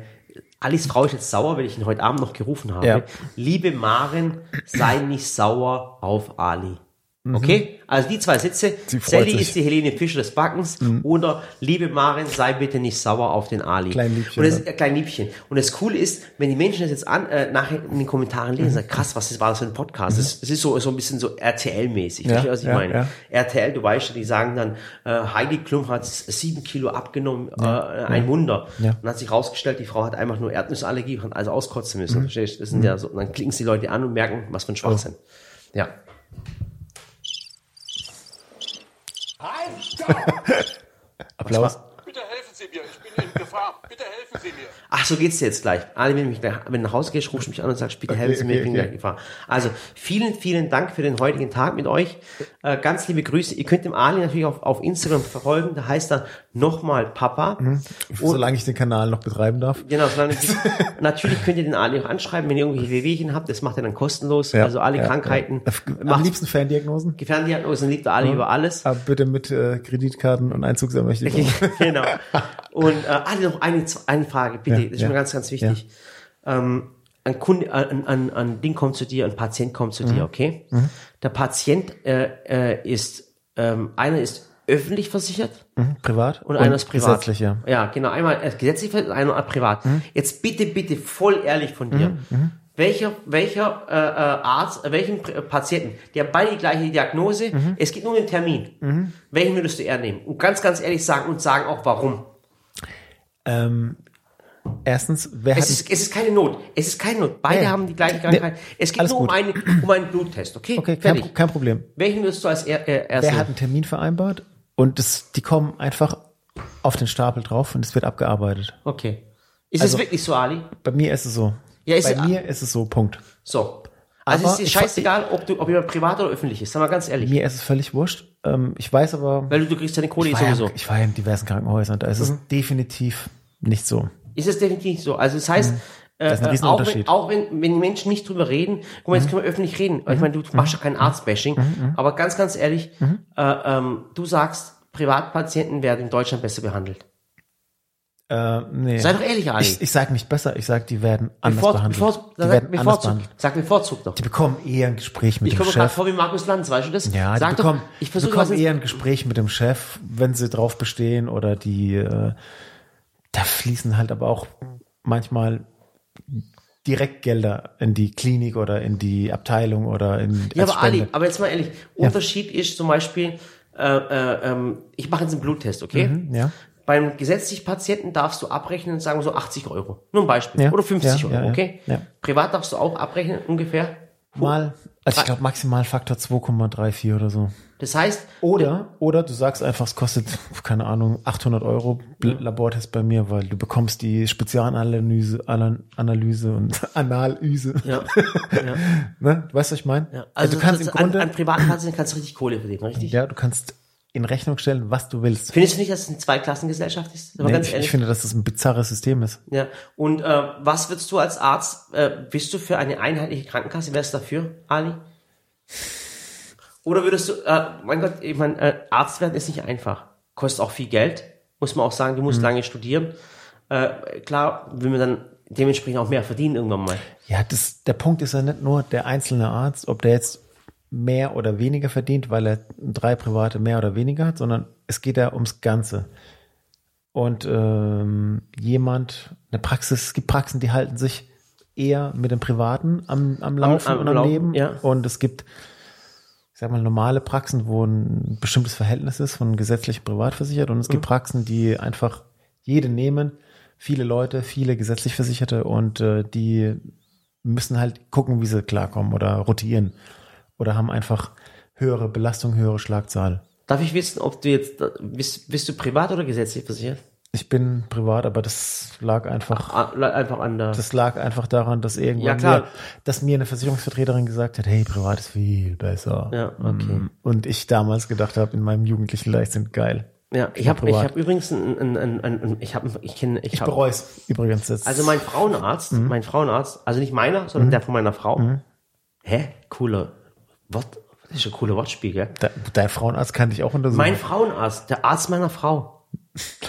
Alis Frau ist jetzt sauer, weil ich ihn heute Abend noch gerufen habe. Ja. Liebe Maren, sei nicht sauer auf Ali. Okay? Also die zwei Sätze. Mhm. Sally sich. Mhm. ist die Helene Fischer des Backens oder liebe Marin, sei bitte nicht sauer auf den Ali. Klein Liebchen, Und das, ne? äh, klein Liebchen. Und das Coole ist, wenn die Menschen das jetzt an, äh, nachher in den Kommentaren Mhm. lesen, sagen, krass, was ist, war das für ein Podcast? Das, das ist so, so ein bisschen so RTL-mäßig. Ja, was ich ja, meine? ja. RTL, du weißt schon, die sagen dann, äh, Heidi Klum hat sieben Kilo abgenommen, äh, ein Wunder. Ja. Und hat sich rausgestellt, die Frau hat einfach nur Erdnussallergie und hat also auskotzen Mhm. müssen. Verstehst du? Das sind ja so, und dann klicken sie die Leute an und merken, was für ein Schwachsinn. Ja. Halt! Applaus. Bitte helfen Sie mir, ich in Gefahr. Bitte helfen Sie mir. Ach, so geht's dir jetzt gleich. Ali, wenn, mich gleich, wenn du nach Hause gehst, rufst du mich an und sagst, bitte helfen Sie mir, ich bin okay, gleich gefahren. Also, vielen, vielen Dank für den heutigen Tag mit euch. Äh, ganz liebe Grüße. Ihr könnt dem Ali natürlich auf, auf Instagram verfolgen. Da heißt er nochmal Papa. Und Solange ich den Kanal noch betreiben darf. Genau, solange natürlich könnt ihr den Ali auch anschreiben, wenn ihr irgendwelche Wehwehchen habt. Das macht er dann kostenlos. Ja, also alle ja, Krankheiten. ja. Am Macht liebsten Ferndiagnosen. Geferndiagnosen liebt der Ali über alles. Aber bitte mit äh, Kreditkarten und Einzugsermächtigung. genau. Und äh, Ali, noch eine, eine Frage, bitte. Das ist mir ganz, ganz wichtig. Ähm, ein Kunde, ein, ein, ein Ding kommt zu dir, ein Patient kommt zu Mhm. dir, okay? Der Patient äh, äh, ist, ähm, einer ist öffentlich versichert Mhm, Privat und, einer ist privat. Gesetzlich, ja. Mhm. Ja, genau. Einmal äh, gesetzlich versichert, einer privat. Jetzt bitte, bitte voll ehrlich von dir. Welcher, welcher äh, äh, Arzt, äh, welchen äh, Patienten, haben beide die gleiche Diagnose, Mhm. es geht nur um den Termin. Welchen würdest du eher nehmen? Und ganz, ganz ehrlich sagen und sagen auch warum. Ähm, erstens, wer Es hat ist, es ist keine Not. Es ist keine Not. Beide Nee. haben die gleiche Krankheit. Es geht nur um, gut. eine, um einen Bluttest, okay? Okay, kein, kein Problem. Welchen würdest du als er, äh, erstes? Wer hat einen Termin vereinbart und das, die kommen einfach auf den Stapel drauf und es wird abgearbeitet. Okay. Ist Also- es wirklich so, Ali? Bei mir ist es so. Ja, ist Bei ja- mir ist es so, Punkt. So. Also Aber es ist scheißegal, ob du, ob jemand privat oder öffentlich ist. Sag mal ganz ehrlich. Mir ist es völlig wurscht. Ähm, ich weiß aber, Weil du, du kriegst deine Kohle ich sowieso. ja, ich war ja in diversen Krankenhäusern, da ist es definitiv nicht so. Ist es definitiv so. Also das heißt, äh, Das ist ein äh, auch, wenn, auch wenn, wenn die Menschen nicht drüber reden, guck mal, jetzt können wir öffentlich reden. Ich meine, du machst ja kein Arztbashing, aber ganz, ganz ehrlich, äh, ähm, du sagst, Privatpatienten werden in Deutschland besser behandelt. Äh, nee. Sei doch ehrlich, Ali. ich, ich sage nicht besser, ich sage, die werden anders Bevor, behandelt. bevor, die sag, werden anders bevorzugt. behandelt. Sag bevorzugt doch. Die bekommen eher ein Gespräch mit Ich dem komme mir gerade Chef. vor wie Markus Lanz, weißt du das? Ja, Sag die bekommen, doch, ich die versuche bekommen eher ein Gespräch mit dem Chef, wenn sie drauf bestehen oder die, äh, da fließen halt aber auch manchmal Direktgelder in die Klinik oder in die Abteilung oder in Ja, aber Ali, Spende. aber jetzt mal ehrlich, Unterschied ist zum Beispiel, äh, äh, ähm, ich mache jetzt einen Bluttest, okay? Mhm, ja. Beim gesetzlichen Patienten darfst du abrechnen, sagen wir so 80 Euro. Nur ein Beispiel. Ja, Oder 50 ja, Euro, ja, okay? ja. Privat darfst du auch abrechnen, ungefähr. Mal, also ich glaube maximal Faktor 2,34 oder so. Das heißt, Oder, oder du sagst einfach, es kostet, keine Ahnung, 800 Euro Labortest bei mir, weil du bekommst die Spezialanalyse, Alan- Analyse und Analyse. ja, ja, Ne? Du weißt, was ich meine? ja. Also, du kannst im an, Grunde, an Privatpatienten kannst du richtig Kohle verdienen, richtig? ja, du kannst in Rechnung stellen, was du willst. Findest du nicht, dass es eine Zweiklassengesellschaft ist? Aber Nee, ganz ich, ich finde, dass das ein bizarres System ist. Ja. Und äh, was würdest du als Arzt, äh, bist du für eine einheitliche Krankenkasse? Wärst du dafür, Ali? Oder würdest du, äh, mein Gott, ich meine, äh, Arzt werden ist nicht einfach. Kostet auch viel Geld, muss man auch sagen, du musst Mhm. lange studieren. Äh, klar, will man dann dementsprechend auch mehr verdienen irgendwann mal. Ja, das, der Punkt ist ja nicht nur der einzelne Arzt, ob der jetzt mehr oder weniger verdient, weil er drei private mehr oder weniger hat, sondern es geht ja ums Ganze. Und ähm, jemand, eine Praxis, es gibt Praxen, die halten sich eher mit dem Privaten am, am Laufen am und am Laufen, Leben. ja. Und es gibt, ich sag mal, normale Praxen, wo ein bestimmtes Verhältnis ist von gesetzlich privat versichert. Und es Mhm. gibt Praxen, die einfach jede nehmen, viele Leute, viele gesetzlich Versicherte und äh, die müssen halt gucken, wie sie klarkommen oder rotieren oder haben einfach höhere Belastung, höhere Schlagzahl. Darf ich wissen, ob du jetzt, bist, bist du privat oder gesetzlich versichert? Ich bin privat, aber das lag einfach, Ah, Einfach an der, das lag einfach daran, dass irgendwann Ja. Mir, dass mir eine Versicherungsvertreterin gesagt hat, hey, privat ist viel besser. Ja, okay. Mm. Und ich damals gedacht habe, in meinem jugendlichen Leichtsinn, geil. ja, ich habe ich hab übrigens ein, ein, ein, ein, ich habe, ich kenne, ich, Ich hab- bereue es übrigens jetzt. Also mein Frauenarzt, Mhm. mein Frauenarzt, also nicht meiner, sondern der von meiner Frau. Hä? Cooler Wort, das ist ein cooler Wortspiel, gell? De, dein Frauenarzt kann dich auch untersuchen. Mein Frauenarzt, der Arzt meiner Frau,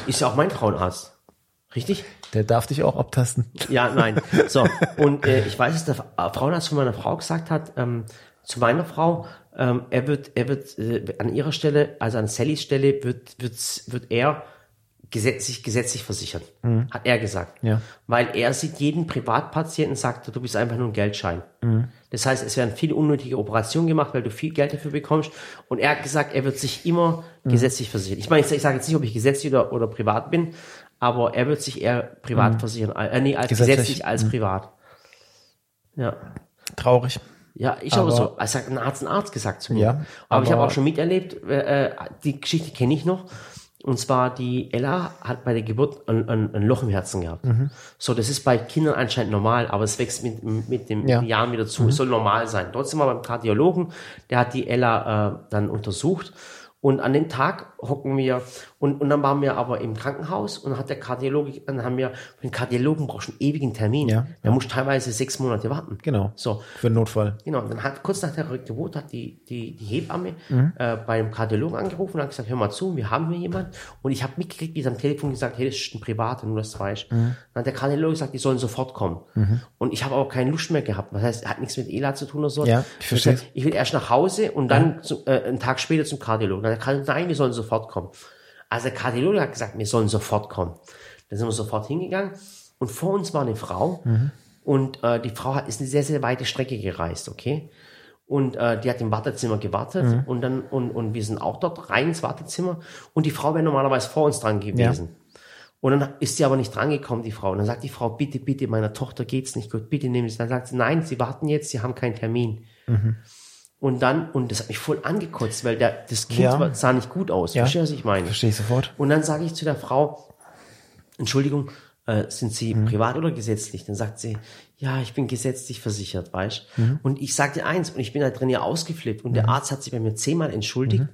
ist ja auch mein Frauenarzt. Richtig? Der darf dich auch abtasten. Ja, nein. So, und äh, ich weiß, dass der Frauenarzt von meiner Frau gesagt hat, ähm, zu meiner Frau, ähm, er wird, er wird äh, an ihrer Stelle, also an Sallys Stelle, wird, wird, wird er gesetzlich, gesetzlich versichern. Hat er gesagt. Mhm. Ja. Weil er sieht jeden Privatpatienten, sagt, du bist einfach nur ein Geldschein. Mhm. Das heißt, es werden viele unnötige Operationen gemacht, weil du viel Geld dafür bekommst. Und er hat gesagt, er wird sich immer Mhm. gesetzlich versichern. Ich meine, ich, ich sage jetzt nicht, ob ich gesetzlich oder, oder privat bin, aber er wird sich eher privat versichern, äh, nee, als Mhm. Gesetzlich. Mhm. gesetzlich als privat. Ja. Traurig. Ja, ich aber, Aber- so. Es hat ein Arzt, ein Arzt gesagt zu mir. Ja, aber, ich habe aber- auch schon miterlebt, äh, äh, die Geschichte kenne ich noch. Und zwar die Ella hat bei der Geburt ein, ein, ein Loch im Herzen gehabt. Mhm. So, das ist bei Kindern anscheinend normal, aber es wächst mit, mit den Ja. Jahren wieder Mhm. zu. Es soll normal sein. Trotzdem war beim Kardiologen, der hat die Ella äh, dann untersucht. Und an dem Tag hocken wir, und, und dann waren wir aber im Krankenhaus und dann hat der Kardiologe, dann haben wir, für den Kardiologen brauchst du einen ewigen Termin. Ja, Der muss teilweise sechs Monate warten. Genau. So, Für den Notfall. Genau, und dann hat kurz nach der Geburt hat die, die, die Hebamme Mhm. äh, bei dem Kardiologen angerufen und hat gesagt, hör mal zu, wir haben hier jemanden. Und ich habe mitgekriegt, wie sie am Telefon gesagt, hey, das ist ein Privater, nur das weißt. Mhm. Dann hat der Kardiologe gesagt, die sollen sofort kommen. Und ich habe aber keine Lust mehr gehabt. Das heißt, hat nichts mit ELA zu tun oder so. Ja, ich verstehe. Ich will erst nach Hause und dann zu, äh, einen Tag später zum Kardiologen. Dann hat der Kardiologe, nein, wir sollen sofort kommen. Also der Kardiologe hat gesagt, wir sollen sofort kommen. Dann sind wir sofort hingegangen und vor uns war eine Frau Mhm. und äh, die Frau hat, ist eine sehr, sehr weite Strecke gereist, okay? Und äh, die hat im Wartezimmer gewartet Mhm. und dann und, und wir sind auch dort rein ins Wartezimmer und die Frau wäre normalerweise vor uns dran gewesen. Und dann ist sie aber nicht drangekommen, die Frau. Und dann sagt die Frau, bitte, bitte, meiner Tochter geht's nicht gut, bitte nehmen Sie. Dann sagt sie, nein, Sie warten jetzt, Sie haben keinen Termin. Und dann, und das hat mich voll angekotzt, weil der, das Kind Ja. war, sah nicht gut aus. Ja. Verstehst du, was ich meine? Verstehe ich sofort. Und dann sage ich zu der Frau, Entschuldigung, äh, sind Sie Mhm. privat oder gesetzlich? Dann sagt sie, ja, ich bin gesetzlich versichert, weißt Mhm. Und ich sagte eins, und ich bin da drin ja ausgeflippt. Und der Arzt hat sich bei mir zehnmal entschuldigt.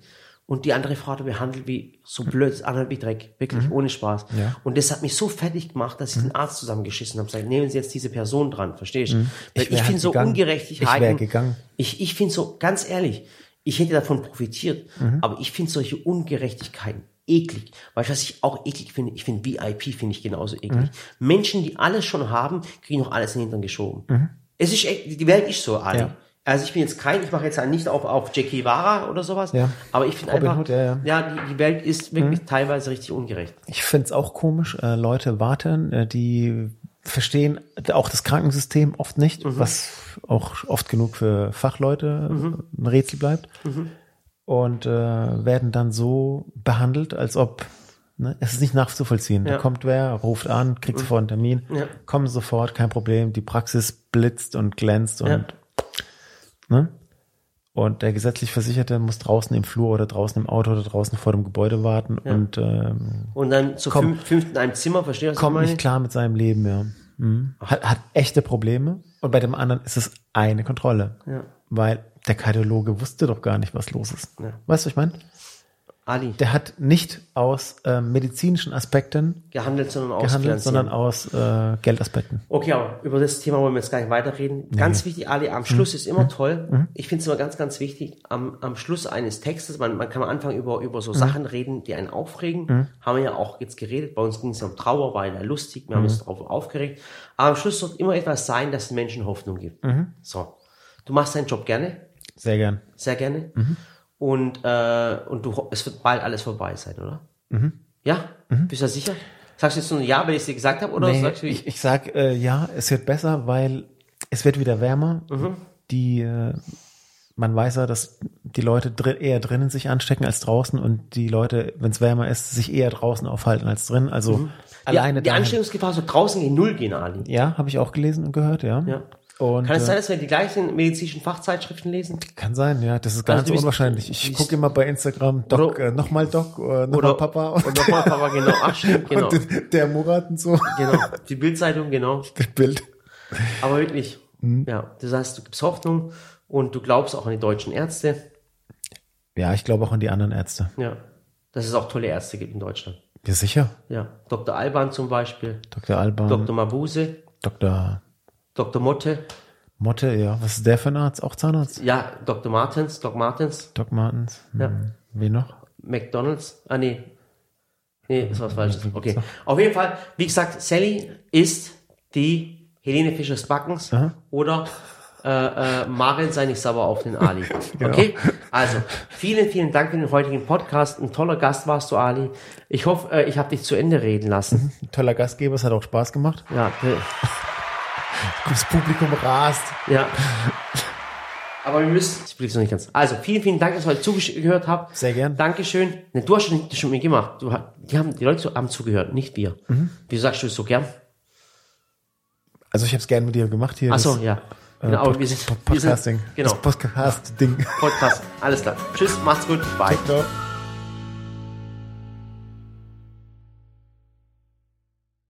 Mhm. Und die andere Frau hat behandelt wie so blöd, andere wie Dreck. Wirklich, ohne Spaß. Mhm. Ja. Und das hat mich so fertig gemacht, dass ich den Arzt zusammengeschissen habe. Gesagt, nehmen Sie jetzt diese Person dran, verstehst du? Weil Mhm. Ich ich, finde so. Ungerechtigkeiten. Ich. Ich, ich finde so, ganz ehrlich, ich hätte davon profitiert, Mhm. aber ich finde solche Ungerechtigkeiten eklig. Weißt du, was ich auch eklig finde? Ich finde VIP finde ich genauso eklig. Mhm. Menschen, die alles schon haben, kriegen noch alles in den Hintern geschoben. Es ist echt, die Welt ist so, Ali. Mhm. Ja. Also ich bin jetzt kein, ich mache jetzt nicht auf, auf Jackie Vara oder sowas, Ja. aber ich finde einfach, Hood, ja, ja. die, die Welt ist wirklich teilweise richtig ungerecht. Ich find's auch komisch, äh, Leute warten, äh, die verstehen auch das Krankensystem oft nicht, Mhm. was auch oft genug für Fachleute äh, ein Rätsel bleibt. Mhm. Und äh, werden dann so behandelt, als ob ne, es ist nicht nachzuvollziehen. Da Ja. Mhm. kommt wer, ruft an, kriegt sofort einen Termin, Ja. kommen sofort, kein Problem. Die Praxis blitzt und glänzt und Ja. Ne? Und der gesetzlich Versicherte muss draußen im Flur oder draußen im Auto oder draußen vor dem Gebäude warten und ähm, Und dann zu Komm. fünf, fünft in einem Zimmer, verstehst du, kommt nicht klar mit seinem Leben, ja. Mhm. Hat, hat echte Probleme. Und bei dem anderen ist es eine Kontrolle. Ja. Weil der Kardiologe wusste doch gar nicht, was los ist. Ja. Weißt du, was ich meine? Ali, Der hat nicht aus äh, medizinischen Aspekten gehandelt, sondern aus gehandelt, sondern aus äh, Geldaspekten. Okay, aber über das Thema wollen wir jetzt gar nicht weiterreden. Ganz wichtig, Ali, am Schluss ist immer toll. Ich finde es immer ganz, ganz wichtig, am, am Schluss eines Textes, man, man kann am Anfang über, über so Sachen reden, die einen aufregen. Haben wir ja auch jetzt geredet. Bei uns ging es um Trauer, war ja lustig, wir haben uns darauf aufgeregt. Aber am Schluss wird immer etwas sein, das den Menschen Hoffnung gibt. So. Du machst deinen Job gerne, Sehr gern. sehr gerne. Und, äh, und du, es wird bald alles vorbei sein, oder? Ja? Bist du da sicher? Sagst du jetzt nur Ja, weil ich es dir gesagt habe, oder Nee, sagst du, ich, ich sag äh, ja, es wird besser, weil es wird wieder wärmer. Mhm. Die äh, man weiß ja, dass die Leute drin, eher drinnen sich anstecken als draußen und die Leute, wenn es wärmer ist, sich eher draußen aufhalten als drin. Also alleine Mhm. die dahin- Ansteckungsgefahr soll draußen gegen Null gehen, Ali. Ja, habe ich auch gelesen und gehört, ja. Ja. Und Kann es äh, sein, dass wir die gleichen medizinischen Fachzeitschriften lesen? kann sein, ja. Das ist ganz Also du bist- unwahrscheinlich. Ich gucke immer bei Instagram, Doc, äh, nochmal Doc, äh, nochmal Papa Und nochmal Papa, genau. Ach, stimmt, genau. und der Murat und so. genau. Die Bildzeitung, genau. Das Bild. Aber wirklich, Mhm. ja. Das heißt, du gibst Hoffnung und du glaubst auch an die deutschen Ärzte. Ja, ich glaube auch an die anderen Ärzte. Ja. Dass es auch tolle Ärzte gibt in Deutschland. Ja, sicher. Ja. Dr. Alban zum Beispiel, Dr. Alban, Dr. Mabuse, Dr. Dr. Motte, Motte, ja. Was ist der für ein Arzt? Auch Zahnarzt? ja, Dr. Martens, Doc Martens, Doc Martens. Hm. Ja. Wie noch? McDonalds. Ah, nee. Nee, das war was Falsches. Okay. Auf jeden Fall, wie gesagt, Sally ist die Helene Fischers Backens Aha. oder äh, äh, Maren sei nicht sauer auf den Ali. Genau. Okay? Also, vielen, vielen Dank für den heutigen Podcast. Ein toller Gast warst du, Ali. Ich hoffe, äh, ich habe dich zu Ende reden lassen. Toller Gastgeber, es hat auch Spaß gemacht. Ja, Das Publikum rast. ja. Aber wir müssen, ich blick's noch nicht ganz. Also, vielen, vielen Dank, dass ihr heute zugehört habt. Sehr gern. Dankeschön. Ne, du hast schon, das schon mit gemacht. Du, die haben, die Leute haben zugehört, nicht wir. Mhm. Wieso sagst du es so gern? Also ich habe es gerne mit dir gemacht hier. Ach so, das, ja. äh, Genau, aber Pod- wir sind, Pod- wir sind, Podcasting. genau, Das Podcast-Ding. Podcast. Alles klar. Tschüss, macht's gut. Bye. Ciao.